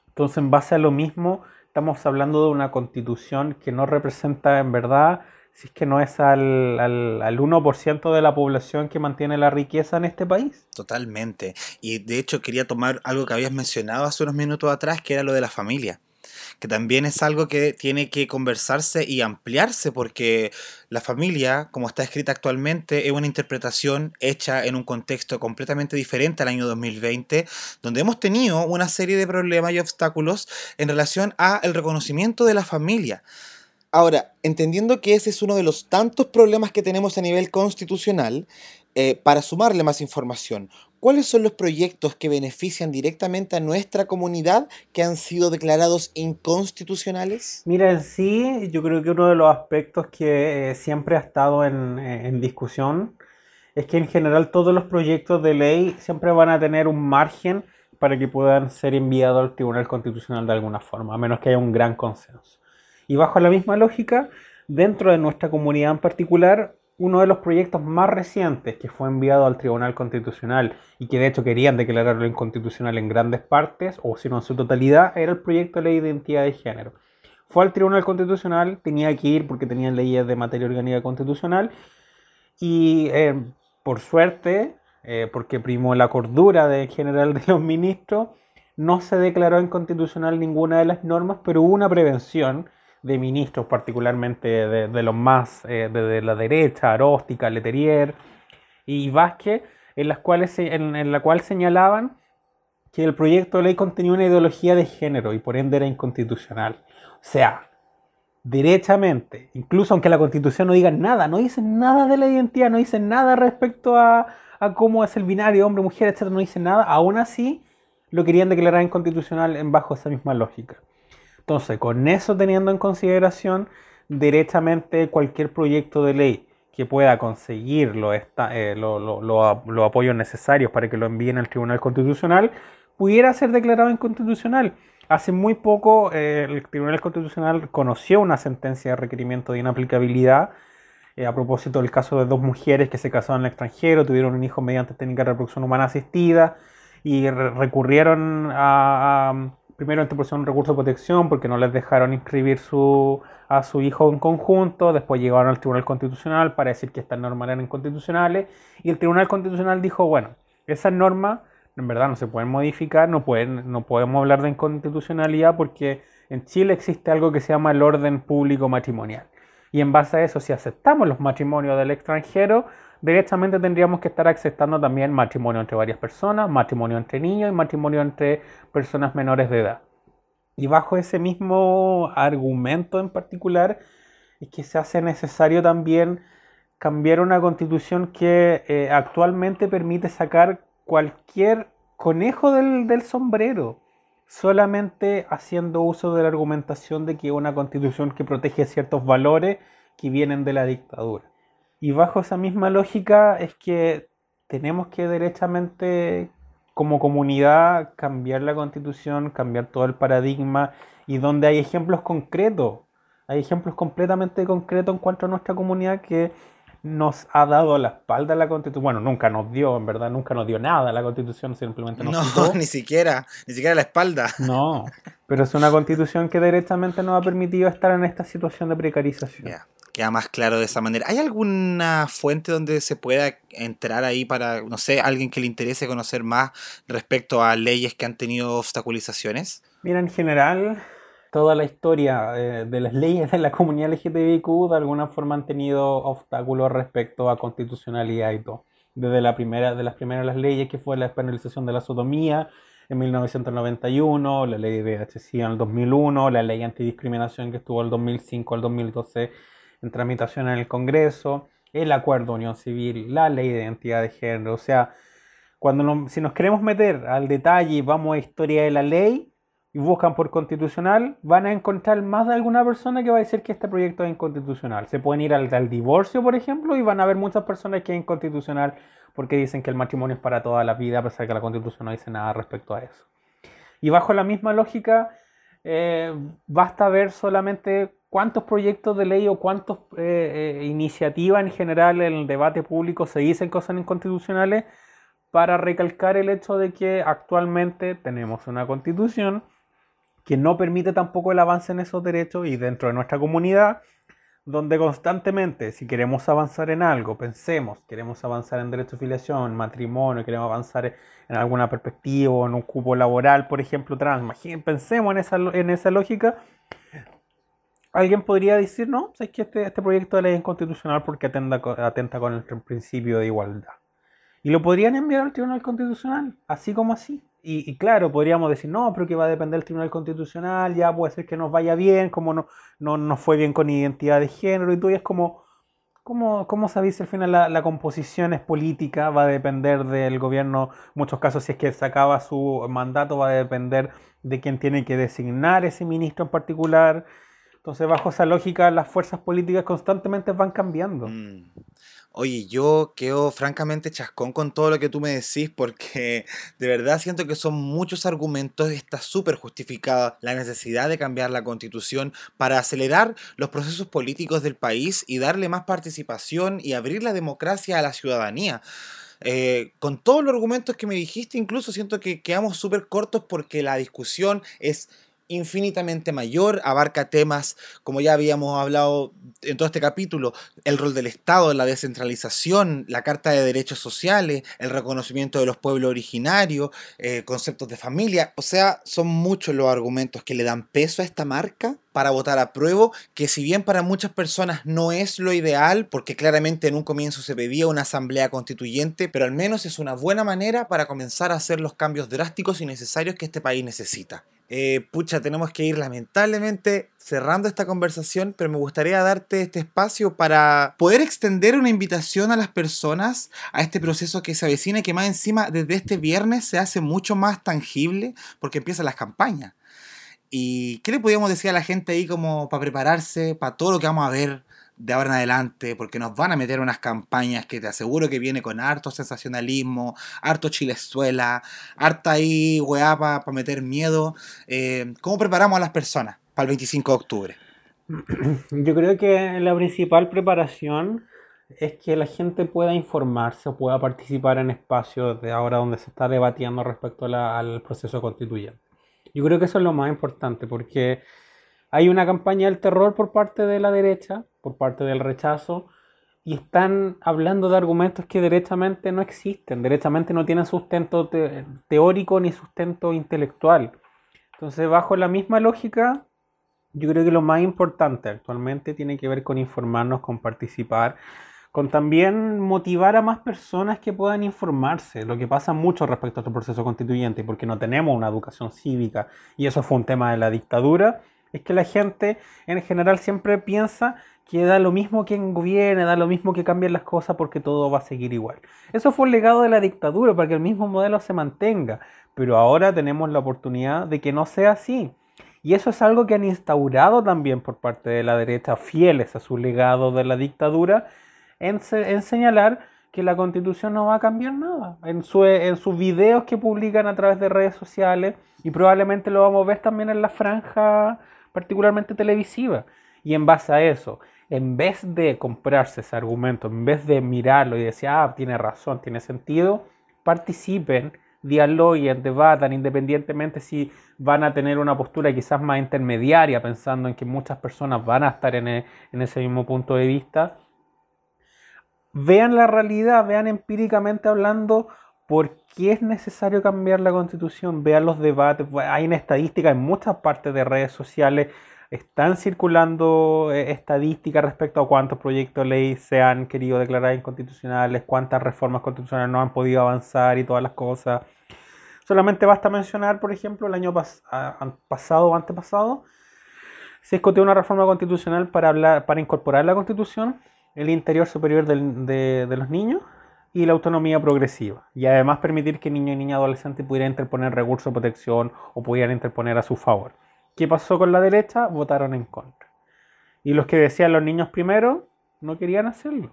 [SPEAKER 4] Entonces, en base a lo mismo, estamos hablando de una constitución que no representa en verdad, si es que no es al, al, al 1% de la población que mantiene la riqueza en este país.
[SPEAKER 3] Totalmente. Y de hecho quería tomar algo que habías mencionado hace unos minutos atrás, que era lo de la familia que también es algo que tiene que conversarse y ampliarse porque la familia, como está escrita actualmente, es una interpretación hecha en un contexto completamente diferente al año 2020, donde hemos tenido una serie de problemas y obstáculos en relación a el reconocimiento de la familia. Ahora, entendiendo que ese es uno de los tantos problemas que tenemos a nivel constitucional, eh, para sumarle más información, ¿cuáles son los proyectos que benefician directamente a nuestra comunidad que han sido declarados inconstitucionales?
[SPEAKER 4] Mira, en sí, yo creo que uno de los aspectos que eh, siempre ha estado en, eh, en discusión es que en general todos los proyectos de ley siempre van a tener un margen para que puedan ser enviados al Tribunal Constitucional de alguna forma, a menos que haya un gran consenso. Y bajo la misma lógica, dentro de nuestra comunidad en particular, uno de los proyectos más recientes que fue enviado al Tribunal Constitucional y que de hecho querían declararlo inconstitucional en grandes partes, o si no en su totalidad, era el proyecto de ley de identidad de género. Fue al Tribunal Constitucional, tenía que ir porque tenían leyes de materia orgánica constitucional, y eh, por suerte, eh, porque primó la cordura de general de los ministros, no se declaró inconstitucional ninguna de las normas, pero hubo una prevención de ministros, particularmente de, los más eh, de, la derecha, Aróstica, Leterier y Vázquez, en, las cuales, en, la cual señalaban que el proyecto de ley contenía una ideología de género y por ende era inconstitucional. O sea, derechamente, incluso aunque la constitución no diga nada, no dice nada de la identidad, no dice nada respecto a, a cómo es el binario hombre-mujer, etc., no dice nada, aún así lo querían declarar inconstitucional en bajo esa misma lógica. Entonces, con eso teniendo en consideración, directamente cualquier proyecto de ley que pueda conseguir eh, los apoyos necesarios para que lo envíen al Tribunal Constitucional, pudiera ser declarado inconstitucional. Hace muy poco eh, el Tribunal Constitucional conoció una sentencia de requerimiento de inaplicabilidad eh, a propósito del caso de dos mujeres que se casaron en el extranjero, tuvieron un hijo mediante técnica de reproducción humana asistida y recurrieron a primero interpusieron un recurso de protección porque no les dejaron inscribir a su hijo en conjunto, después llegaron al Tribunal Constitucional para decir que estas normas eran inconstitucionales y el Tribunal Constitucional dijo, bueno, esas normas en verdad no se pueden modificar, no, pueden, no podemos hablar de inconstitucionalidad porque en Chile existe algo que se llama el orden público matrimonial. Y en base a eso, si aceptamos los matrimonios del extranjero, directamente tendríamos que estar aceptando también matrimonio entre varias personas, matrimonio entre niños y matrimonio entre personas menores de edad. Y bajo ese mismo argumento en particular es que se hace necesario también cambiar una constitución que eh, actualmente permite sacar cualquier conejo del, del sombrero, solamente haciendo uso de la argumentación de que una constitución que protege ciertos valores que vienen de la dictadura. Y bajo esa misma lógica es que tenemos que derechamente como comunidad cambiar la constitución, cambiar todo el paradigma y donde hay ejemplos concretos, hay ejemplos completamente concretos en cuanto a nuestra comunidad que nos ha dado la espalda a la constitución. Bueno, nunca nos dio, en verdad, nunca nos dio nada la constitución, simplemente nos
[SPEAKER 3] No, (laughs) ni siquiera, ni siquiera la espalda.
[SPEAKER 4] No, pero es una constitución que directamente nos ha permitido estar en esta situación de precarización
[SPEAKER 3] queda más claro de esa manera. ¿Hay alguna fuente donde se pueda entrar ahí para, no sé, alguien que le interese conocer más respecto a leyes que han tenido obstaculizaciones?
[SPEAKER 4] Mira, en general, toda la historia eh, de las leyes de la comunidad LGTBIQ de alguna forma han tenido obstáculos respecto a constitucionalidad y todo. Desde la primera, de las primeras las leyes que fue la despenalización de la sodomía en 1991, la ley de HC en el 2001, la ley antidiscriminación que estuvo el 2005 al 2012 en tramitación en el Congreso, el acuerdo de unión civil, la ley de identidad de género. O sea, cuando si nos queremos meter al detalle y vamos a historia de la ley y buscan por constitucional, van a encontrar más de alguna persona que va a decir que este proyecto es inconstitucional. Se pueden ir al, divorcio, por ejemplo, y van a ver muchas personas que es inconstitucional porque dicen que el matrimonio es para toda la vida, a pesar de que la constitución no dice nada respecto a eso. Y bajo la misma lógica, eh, basta ver solamente cuántos proyectos de ley o cuántas eh, eh, iniciativas en general en el debate público se dicen cosas inconstitucionales para recalcar el hecho de que actualmente tenemos una constitución que no permite tampoco el avance en esos derechos y dentro de nuestra comunidad, donde constantemente, si queremos avanzar en algo, pensemos, queremos avanzar en derecho de filiación, matrimonio, queremos avanzar en alguna perspectiva, en un cupo laboral, por ejemplo, trans, pensemos en esa, en esa lógica, alguien podría decir, no, es que este, este proyecto de ley es inconstitucional porque atenta, atenta con el principio de igualdad. Y lo podrían enviar al Tribunal Constitucional, así como así. Y, claro, podríamos decir, no, pero que va a depender del Tribunal Constitucional, ya puede ser que nos vaya bien, como no, no nos fue bien con identidad de género, y tú y es como, ¿cómo, cómo sabéis al final la, la, composición es política? Va a depender del gobierno, en muchos casos si es que se acaba su mandato, va a depender de quién tiene que designar ese ministro en particular. Entonces, bajo esa lógica, las fuerzas políticas constantemente van cambiando. Mm.
[SPEAKER 3] Oye, yo quedo francamente chascón con todo lo que tú me decís porque (laughs) de verdad siento que son muchos argumentos, está súper justificada la necesidad de cambiar la constitución para acelerar los procesos políticos del país y darle más participación y abrir la democracia a la ciudadanía. Eh, con todos los argumentos que me dijiste, incluso siento que quedamos súper cortos porque la discusión es infinitamente mayor, abarca temas, como ya habíamos hablado en todo este capítulo, el rol del Estado, la descentralización, la Carta de Derechos Sociales, el reconocimiento de los pueblos originarios, eh, conceptos de familia, o sea, son muchos los argumentos que le dan peso a esta marca para votar a prueba, que si bien para muchas personas no es lo ideal, porque claramente en un comienzo se pedía una asamblea constituyente, pero al menos es una buena manera para comenzar a hacer los cambios drásticos y necesarios que este país necesita. Eh, pucha, tenemos que ir lamentablemente cerrando esta conversación, pero me gustaría darte este espacio para poder extender una invitación a las personas a este proceso que se avecina y que más encima desde este viernes se hace mucho más tangible porque empiezan las campañas. ¿Y qué le podríamos decir a la gente ahí como para prepararse para todo lo que vamos a ver de ahora en adelante, porque nos van a meter unas campañas que te aseguro que viene con harto sensacionalismo, harto chilezuela, harta ahí weá para meter miedo. Eh, ¿Cómo preparamos a las personas para el 25 de octubre?
[SPEAKER 4] Yo creo que la principal preparación es que la gente pueda informarse o pueda participar en espacios de ahora donde se está debatiendo respecto al proceso constituyente. Yo creo que eso es lo más importante porque hay una campaña del terror por parte de la derecha, por parte del rechazo, y están hablando de argumentos que derechamente no existen, derechamente no tienen sustento teórico ni sustento intelectual. Entonces, bajo la misma lógica, yo creo que lo más importante actualmente tiene que ver con informarnos, con participar, con también motivar a más personas que puedan informarse, lo que pasa mucho respecto a este proceso constituyente, porque no tenemos una educación cívica, y eso fue un tema de la dictadura, es que la gente en general siempre piensa que da lo mismo quien gobierne, da lo mismo que cambien las cosas porque todo va a seguir igual. Eso fue un legado de la dictadura para que el mismo modelo se mantenga, pero ahora tenemos la oportunidad de que no sea así. Y eso es algo que han instaurado también por parte de la derecha, fieles a su legado de la dictadura, en, señalar que la constitución no va a cambiar nada. En, en sus videos que publican a través de redes sociales, y probablemente lo vamos a ver también en la franja particularmente televisiva. Y en base a eso, en vez de comprarse ese argumento, en vez de mirarlo y decir, ah, tiene razón, tiene sentido, participen, dialoguen, debatan, independientemente si van a tener una postura quizás más intermediaria, pensando en que muchas personas van a estar en, e, en ese mismo punto de vista. Vean la realidad, vean empíricamente hablando ¿Por qué es necesario cambiar la constitución? Vean los debates. Hay en estadística en muchas partes de redes sociales. Están circulando eh, estadísticas respecto a cuántos proyectos de ley se han querido declarar inconstitucionales, cuántas reformas constitucionales no han podido avanzar y todas las cosas. Solamente basta mencionar, por ejemplo, el año pasado o antepasado, se discutió una reforma constitucional para, hablar, para incorporar la constitución el interior superior de los niños y la autonomía progresiva. Y además permitir que niño y niña adolescente pudieran interponer recursos de protección o pudieran interponer a su favor. ¿Qué pasó con la derecha? Votaron en contra. Y los que decían los niños primero no querían hacerlo.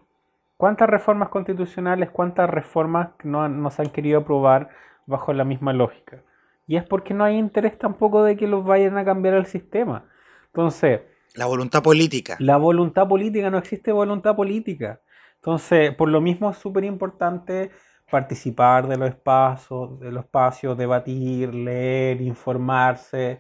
[SPEAKER 4] ¿Cuántas reformas constitucionales, cuántas reformas no, no se han querido aprobar bajo la misma lógica? Y es porque no hay interés tampoco de que los vayan a cambiar el sistema. Entonces...
[SPEAKER 3] La voluntad política.
[SPEAKER 4] La voluntad política, no existe voluntad política. Entonces, por lo mismo es súper importante participar de los espacios, de los espacios, debatir, leer, informarse.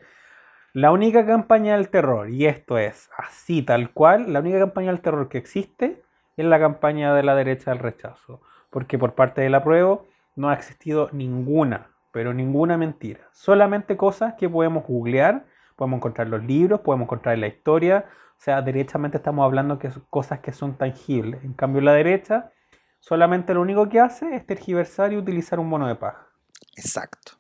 [SPEAKER 4] La única campaña del terror, y esto es así tal cual, la única campaña del terror que existe es la campaña de la derecha del rechazo, porque por parte del apruebo no ha existido ninguna, pero ninguna mentira, solamente cosas que podemos googlear, podemos encontrar los libros, podemos encontrar la historia, o sea, derechamente estamos hablando que cosas que son tangibles. En cambio, la derecha solamente lo único que hace es tergiversar y utilizar un mono de paja.
[SPEAKER 3] Exacto.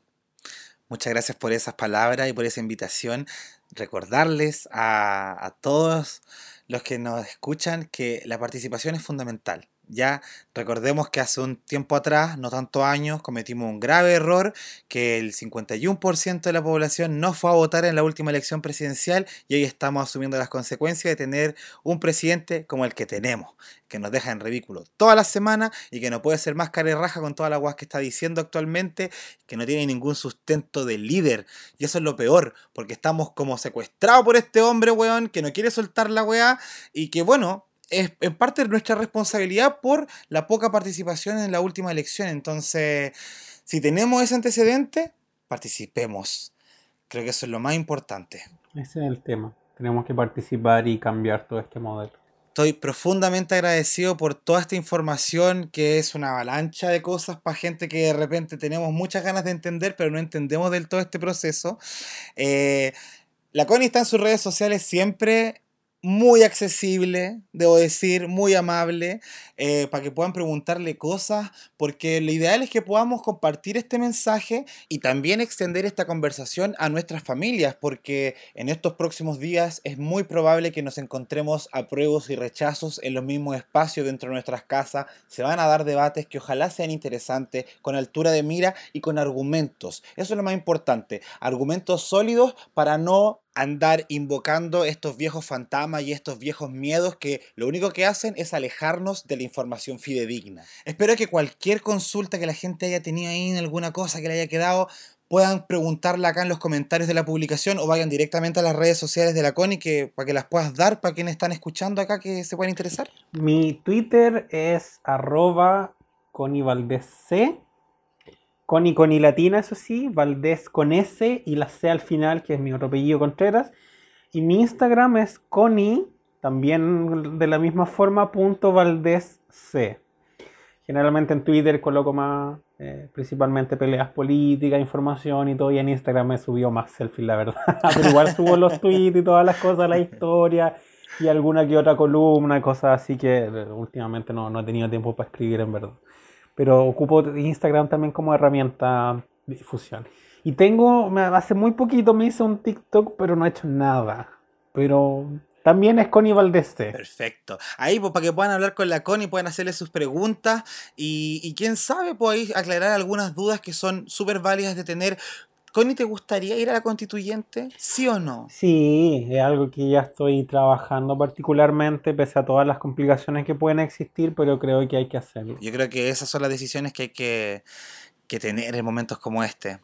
[SPEAKER 3] Muchas gracias por esas palabras y por esa invitación. Recordarles a, a todos los que nos escuchan que la participación es fundamental Ya recordemos que hace un tiempo atrás, no tantos años, cometimos un grave error, que el 51% de la población no fue a votar en la última elección presidencial y hoy estamos asumiendo las consecuencias de tener un presidente como el que tenemos, que nos deja en ridículo todas las semanas y que no puede ser más cara y raja con toda la guas que está diciendo actualmente, que no tiene ningún sustento de líder. Y eso es lo peor, porque estamos como secuestrados por este hombre, weón, que no quiere soltar la weá y que bueno, es en parte nuestra responsabilidad por la poca participación en la última elección. Entonces, si tenemos ese antecedente, participemos. Creo que eso es lo más importante.
[SPEAKER 4] Ese es el tema. Tenemos que participar y cambiar todo este modelo.
[SPEAKER 3] Estoy profundamente agradecido por toda esta información que es una avalancha de cosas para gente que de repente tenemos muchas ganas de entender, pero no entendemos del todo este proceso. Eh, la Connie está en sus redes sociales siempre muy accesible, debo decir, muy amable, eh, para que puedan preguntarle cosas, porque lo ideal es que podamos compartir este mensaje y también extender esta conversación a nuestras familias, porque en estos próximos días es muy probable que nos encontremos apruebos y rechazos en los mismos espacios dentro de nuestras casas, se van a dar debates que ojalá sean interesantes, con altura de mira y con argumentos. Eso es lo más importante, argumentos sólidos para no andar invocando estos viejos fantasmas y estos viejos miedos que lo único que hacen es alejarnos de la información fidedigna. Espero que cualquier consulta que la gente haya tenido ahí en alguna cosa que le haya quedado puedan preguntarla acá en los comentarios de la publicación o vayan directamente a las redes sociales de la CONI que, para que las puedas dar para quienes están escuchando acá que se puedan interesar.
[SPEAKER 4] Mi Twitter es arroba con I latina, eso sí, Valdés con S y la C al final, que es mi otro apellido Contreras. Y mi Instagram es Connie, también de la misma forma, punto Valdés C. Generalmente en Twitter coloco más, eh, principalmente peleas políticas, información y todo, y en Instagram me subió más selfies, la verdad. (laughs) Pero igual subo los tweets y todas las cosas, la historia y alguna que otra columna, cosas así que eh, últimamente no, no he tenido tiempo para escribir en verdad pero ocupo Instagram también como herramienta de difusión. Y tengo, hace muy poquito me hice un TikTok, pero no he hecho nada. Pero también es Connie Valdés.
[SPEAKER 3] Perfecto. Ahí, pues, para que puedan hablar con la Connie, pueden hacerle sus preguntas y, y quién sabe, podéis aclarar algunas dudas que son súper válidas de tener Connie, ¿te gustaría ir a la constituyente? ¿Sí o no?
[SPEAKER 4] Sí, es algo que ya estoy trabajando particularmente, pese a todas las complicaciones que pueden existir, pero creo que hay que hacerlo.
[SPEAKER 3] Yo creo que esas son las decisiones que hay que, que tener en momentos como este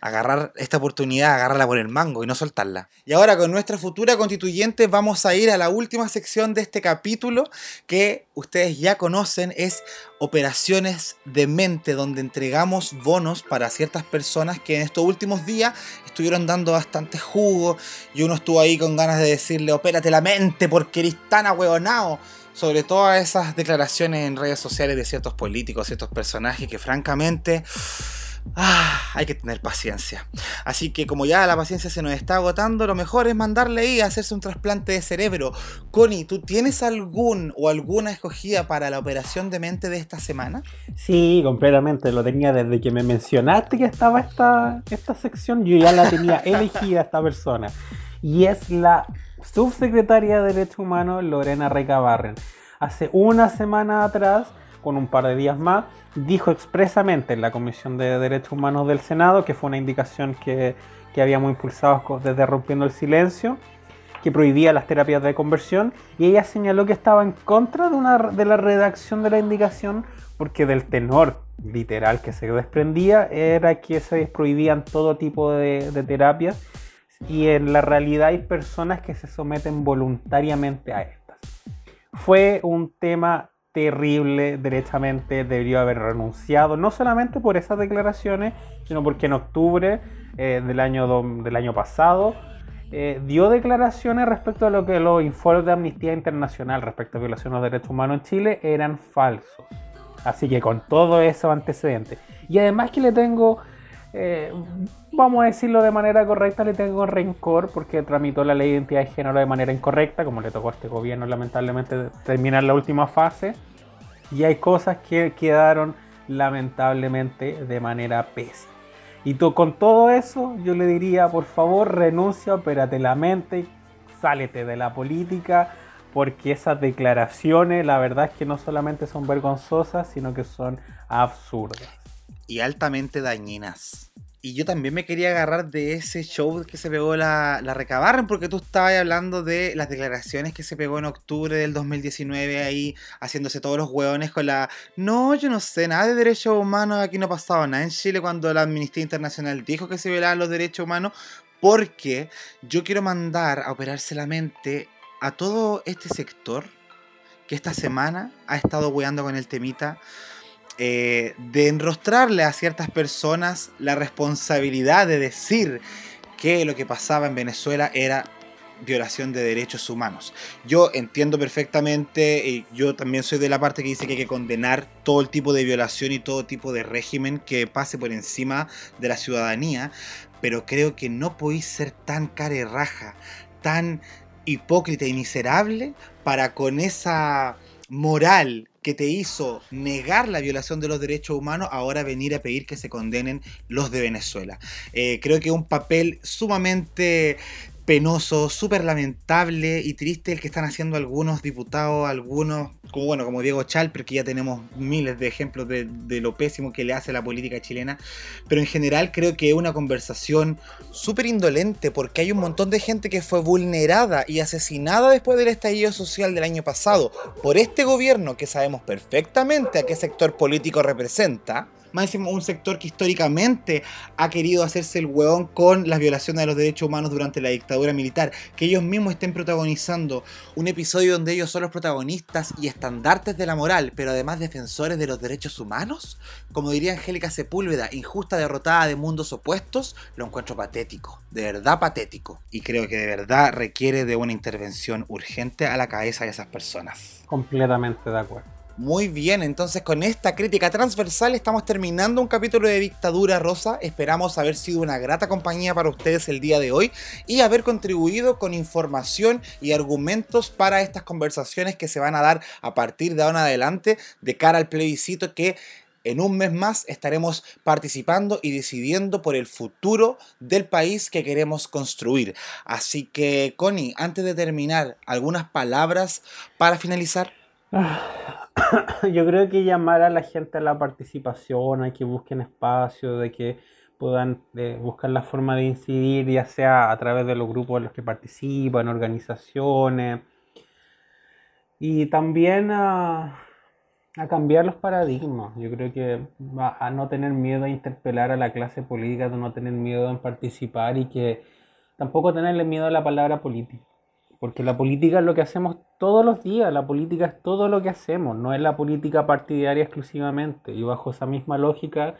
[SPEAKER 3] agarrar esta oportunidad, agarrarla por el mango y no soltarla. Y ahora con nuestra futura constituyente vamos a ir a la última sección de este capítulo que ustedes ya conocen, es operaciones de mente, donde entregamos bonos para ciertas personas que en estos últimos días estuvieron dando bastante jugo y uno estuvo ahí con ganas de decirle, opérate la mente porque eres tan ahueonado sobre todas esas declaraciones en redes sociales de ciertos políticos, ciertos personajes que francamente Ah, hay que tener paciencia. Así que como ya la paciencia se nos está agotando, lo mejor es mandarle ahí a hacerse un trasplante de cerebro. Connie, ¿tú tienes algún o alguna escogida para la operación de mente de esta semana?
[SPEAKER 4] Sí, completamente. Lo tenía desde que me mencionaste que estaba esta, esta sección. Yo ya la tenía (laughs) elegida esta persona. Y es la subsecretaria de Derechos Humanos, Lorena Recabarren. Hace una semana atrás, con un par de días más, dijo expresamente en la Comisión de Derechos Humanos del Senado, que fue una indicación que, que habíamos impulsado desde Rompiendo el Silencio, que prohibía las terapias de conversión, y ella señaló que estaba en contra de, una, de la redacción de la indicación porque del tenor literal que se desprendía era que se prohibían todo tipo de, de terapias y en la realidad hay personas que se someten voluntariamente a estas. Fue un tema terrible, derechamente debió haber renunciado, no solamente por esas declaraciones, sino porque en octubre eh, del, año del año pasado eh, dio declaraciones respecto a lo que los informes de Amnistía Internacional respecto a violaciones de derechos humanos en Chile eran falsos. Así que con todo eso antecedente. Y además que le tengo, eh, vamos a decirlo de manera correcta, le tengo rencor porque tramitó la ley de identidad de género de manera incorrecta, como le tocó a este gobierno lamentablemente terminar la última fase. Y hay cosas que quedaron lamentablemente de manera pésima. Y tú, con todo eso, yo le diría, por favor, renuncia, opérate la mente, sálete de la política, porque esas declaraciones la verdad es que no solamente son vergonzosas, sino que son absurdas.
[SPEAKER 3] Y altamente dañinas. Y yo también me quería agarrar de ese show que se pegó la, la Recabarren, porque tú estabas hablando de las declaraciones que se pegó en octubre del 2019 ahí, haciéndose todos los hueones con la... No, yo no sé nada de derechos humanos, aquí no ha pasado nada en Chile cuando la Amnistía Internacional dijo que se violaban los derechos humanos, porque yo quiero mandar a operarse la mente a todo este sector que esta semana ha estado hueando con el temita eh, de enrostrarle a ciertas personas la responsabilidad de decir que lo que pasaba en Venezuela era violación de derechos humanos. Yo entiendo perfectamente, y yo también soy de la parte que dice que hay que condenar todo el tipo de violación y todo tipo de régimen que pase por encima de la ciudadanía, pero creo que no podéis ser tan raja, tan hipócrita y miserable para con esa moral que te hizo negar la violación de los derechos humanos, ahora venir a pedir que se condenen los de Venezuela. Eh, creo que un papel sumamente penoso, súper lamentable y triste el que están haciendo algunos diputados, algunos, como bueno, como Diego Chal, porque ya tenemos miles de ejemplos de, de, lo pésimo que le hace la política chilena, pero en general creo que es una conversación súper indolente porque hay un montón de gente que fue vulnerada y asesinada después del estallido social del año pasado por este gobierno que sabemos perfectamente a qué sector político representa más un sector que históricamente ha querido hacerse el hueón con las violaciones de los derechos humanos durante la dictadura militar, que ellos mismos estén protagonizando un episodio donde ellos son los protagonistas y estandartes de la moral, pero además defensores de los derechos humanos, como diría Angélica Sepúlveda, injusta derrotada de mundos opuestos, lo encuentro patético, de verdad patético, y creo que de verdad requiere de una intervención urgente a la cabeza de esas personas.
[SPEAKER 4] Completamente de acuerdo.
[SPEAKER 3] Muy bien, entonces con esta crítica transversal estamos terminando un capítulo de Dictadura Rosa. Esperamos haber sido una grata compañía para ustedes el día de hoy y haber contribuido con información y argumentos para estas conversaciones que se van a dar a partir de ahora en adelante de cara al plebiscito que en un mes más estaremos participando y decidiendo por el futuro del país que queremos construir. Así que, Connie, antes de terminar, algunas palabras para finalizar. (coughs)
[SPEAKER 4] Yo creo que llamar a la gente a la participación, a que busquen espacio, de que puedan eh, buscar la forma de incidir, ya sea a través de los grupos en los que participan, organizaciones, y también a, cambiar los paradigmas. Yo creo que a no tener miedo a interpelar a la clase política, a no tener miedo en participar y que tampoco tenerle miedo a la palabra política. Porque la política es lo que hacemos todos los días, la política es todo lo que hacemos, no es la política partidaria exclusivamente. Y bajo esa misma lógica,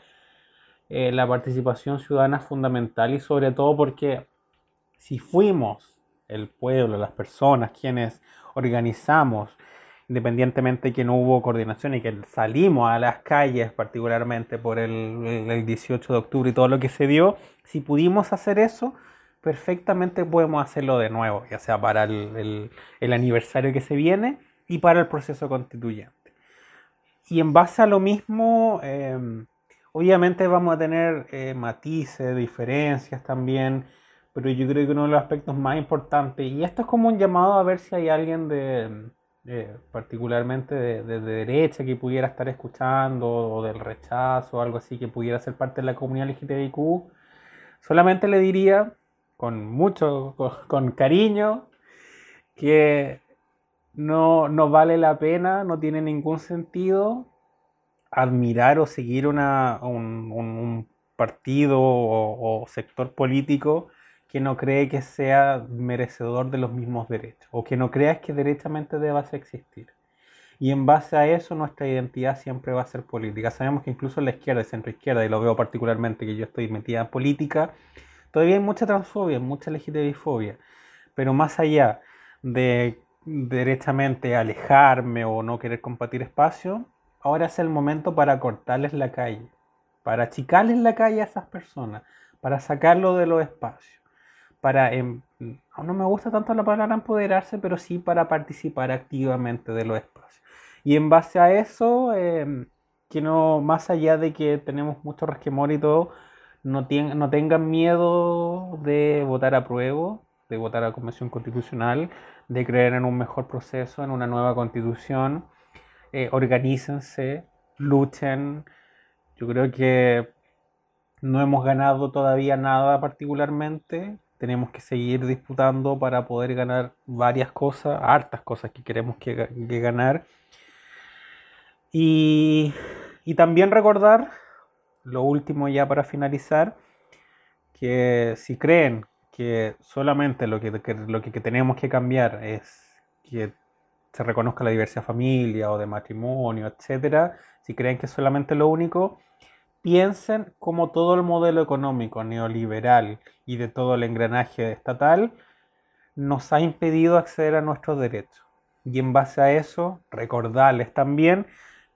[SPEAKER 4] eh, la participación ciudadana es fundamental y sobre todo porque si fuimos el pueblo, las personas, quienes organizamos, independientemente de que no hubo coordinación y que salimos a las calles, particularmente por el, el 18 de octubre y todo lo que se dio, si pudimos hacer eso, perfectamente podemos hacerlo de nuevo, ya sea para el, aniversario que se viene y para el proceso constituyente. Y en base a lo mismo, em, obviamente vamos a tener eh, matices, diferencias también, pero yo creo que uno de los aspectos más importantes, y esto es como un llamado a ver si hay alguien de, particularmente de, de, derecha que pudiera estar escuchando, o del rechazo, o algo así, que pudiera ser parte de la comunidad LGTBIQ, solamente le diría con mucho, con, cariño, que no, no, vale la pena, no tiene ningún sentido admirar o seguir una, un, partido o, sector político que no cree que sea merecedor de los mismos derechos o que no crea que derechamente deba existir. Y en base a eso nuestra identidad siempre va a ser política. Sabemos que incluso la izquierda y centro izquierda, y lo veo particularmente que yo estoy metida en política, Todavía hay mucha transfobia, mucha LGTBI-fobia, pero más allá de derechamente alejarme o no querer compartir espacio, ahora es el momento para cortarles la calle, para achicarles la calle a esas personas, para sacarlo de los espacios, para, em, no me gusta tanto la palabra empoderarse, pero sí para participar activamente de los espacios. Y en base a eso, em, que no, más allá de que tenemos mucho resquemor y todo, no, no tengan miedo de votar a prueba, de votar a Convención Constitucional, de creer en un mejor proceso, en una nueva constitución. Eh, organícense, luchen. Yo creo que no hemos ganado todavía nada particularmente. Tenemos que seguir disputando para poder ganar varias cosas, hartas cosas que queremos que, ganar. Y también recordar, lo último ya para finalizar, que si creen que solamente lo que, lo que tenemos que cambiar es que se reconozca la diversidad de familia o de matrimonio, etcétera, si creen que es solamente lo único, piensen como todo el modelo económico neoliberal y de todo el engranaje estatal nos ha impedido acceder a nuestros derechos. Y en base a eso, recordarles también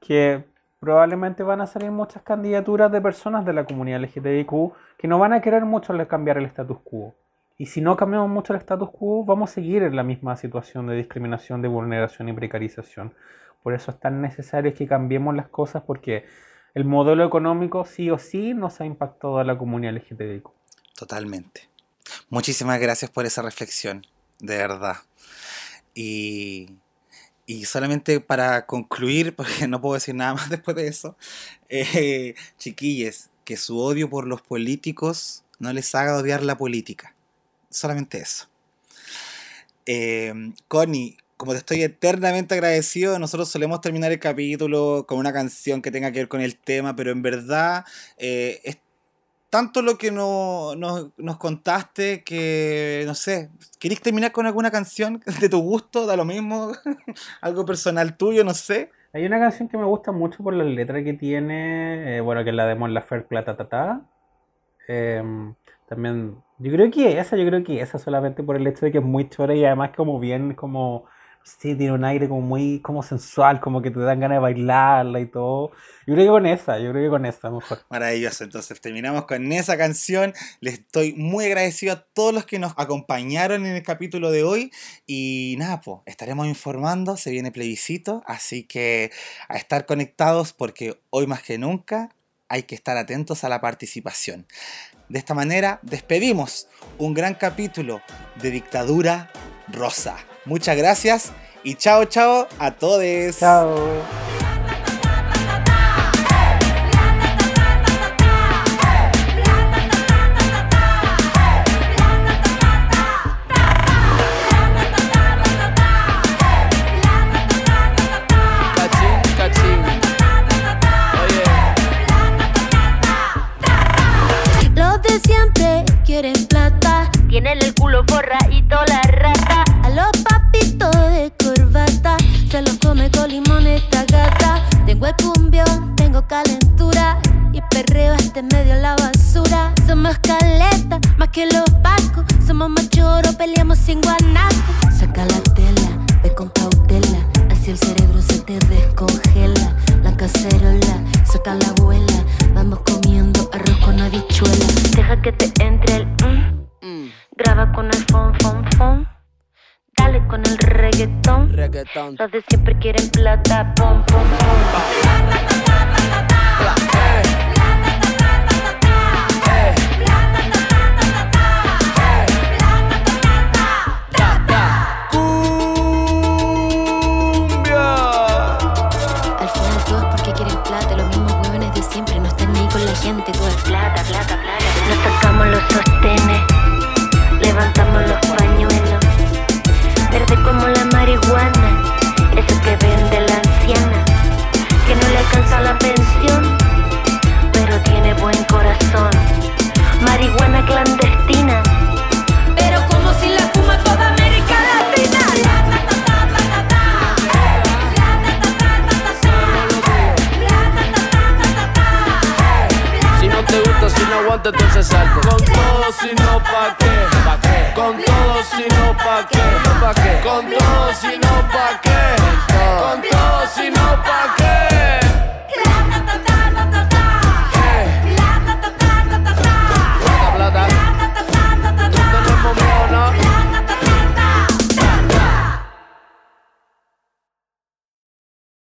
[SPEAKER 4] que probablemente van a salir muchas candidaturas de personas de la comunidad LGTBIQ que no van a querer mucho cambiar el status quo. Y si no cambiamos mucho el status quo, vamos a seguir en la misma situación de discriminación, de vulneración y precarización. Por eso es tan necesario que cambiemos las cosas porque el modelo económico sí o sí nos ha impactado a la comunidad LGTBIQ.
[SPEAKER 3] Totalmente. Muchísimas gracias por esa reflexión, de verdad. Y, y solamente para concluir, (laughs) porque no puedo decir nada más después de eso, eh, chiquilles, que su odio por los políticos no les haga odiar la política. Solamente eso. Eh, Connie, como te estoy eternamente agradecido, nosotros solemos terminar el capítulo con una canción que tenga que ver con el tema, pero en verdad eh, tanto lo que no, nos contaste que, no sé, ¿querés terminar con alguna canción de tu gusto? Da lo mismo, (laughs) algo personal tuyo, no sé.
[SPEAKER 4] Hay una canción que me gusta mucho por la letra que tiene, eh, bueno, que es la de Mon Laferte Plata Tata. Em, también, yo creo que esa, yo creo que esa solamente por el hecho de que es muy chora y además como bien, como Sí, tiene un aire como muy como sensual, como que te dan ganas de bailarla y todo. Yo creo que con esa, yo creo que con esa mejor.
[SPEAKER 3] Maravilloso, entonces terminamos con esa canción. Les estoy muy agradecido a todos los que nos acompañaron en el capítulo de hoy. Y nada, pues, estaremos informando, se viene plebiscito, así que a estar conectados porque hoy más que nunca hay que estar atentos a la participación. De esta manera despedimos un gran capítulo de Dictadura Rosa. Muchas gracias y chao, chao a todos.
[SPEAKER 4] Chao.
[SPEAKER 5] El cumbión, tengo calentura. Y perreo este medio la basura. Somos caleta, más que los pacos. Somos machoros, peleamos sin guanaco. Saca la tela, ve con cautela. Así el cerebro se te descongela. La cacerola, saca la abuela. Vamos comiendo arroz con habichuela. Deja que te entre el mm. mm. Graba con el fon, fon, fon. Con el reggaetón. reggaetón. Los de siempre quieren plata. Pom, pom, pom. La pensión, pero tiene buen corazón. Marihuana clandestina, pero como si la fuma toda América Latina.
[SPEAKER 6] Si no aguanta, entonces. Con si no, ¿pa' qué? ¿Pa qué? Con todo, si no, ¿pa' qué? ¿Pa qué? Con todo, si no, ¿pa' qué? Con todo, si no, ¿pa' qué?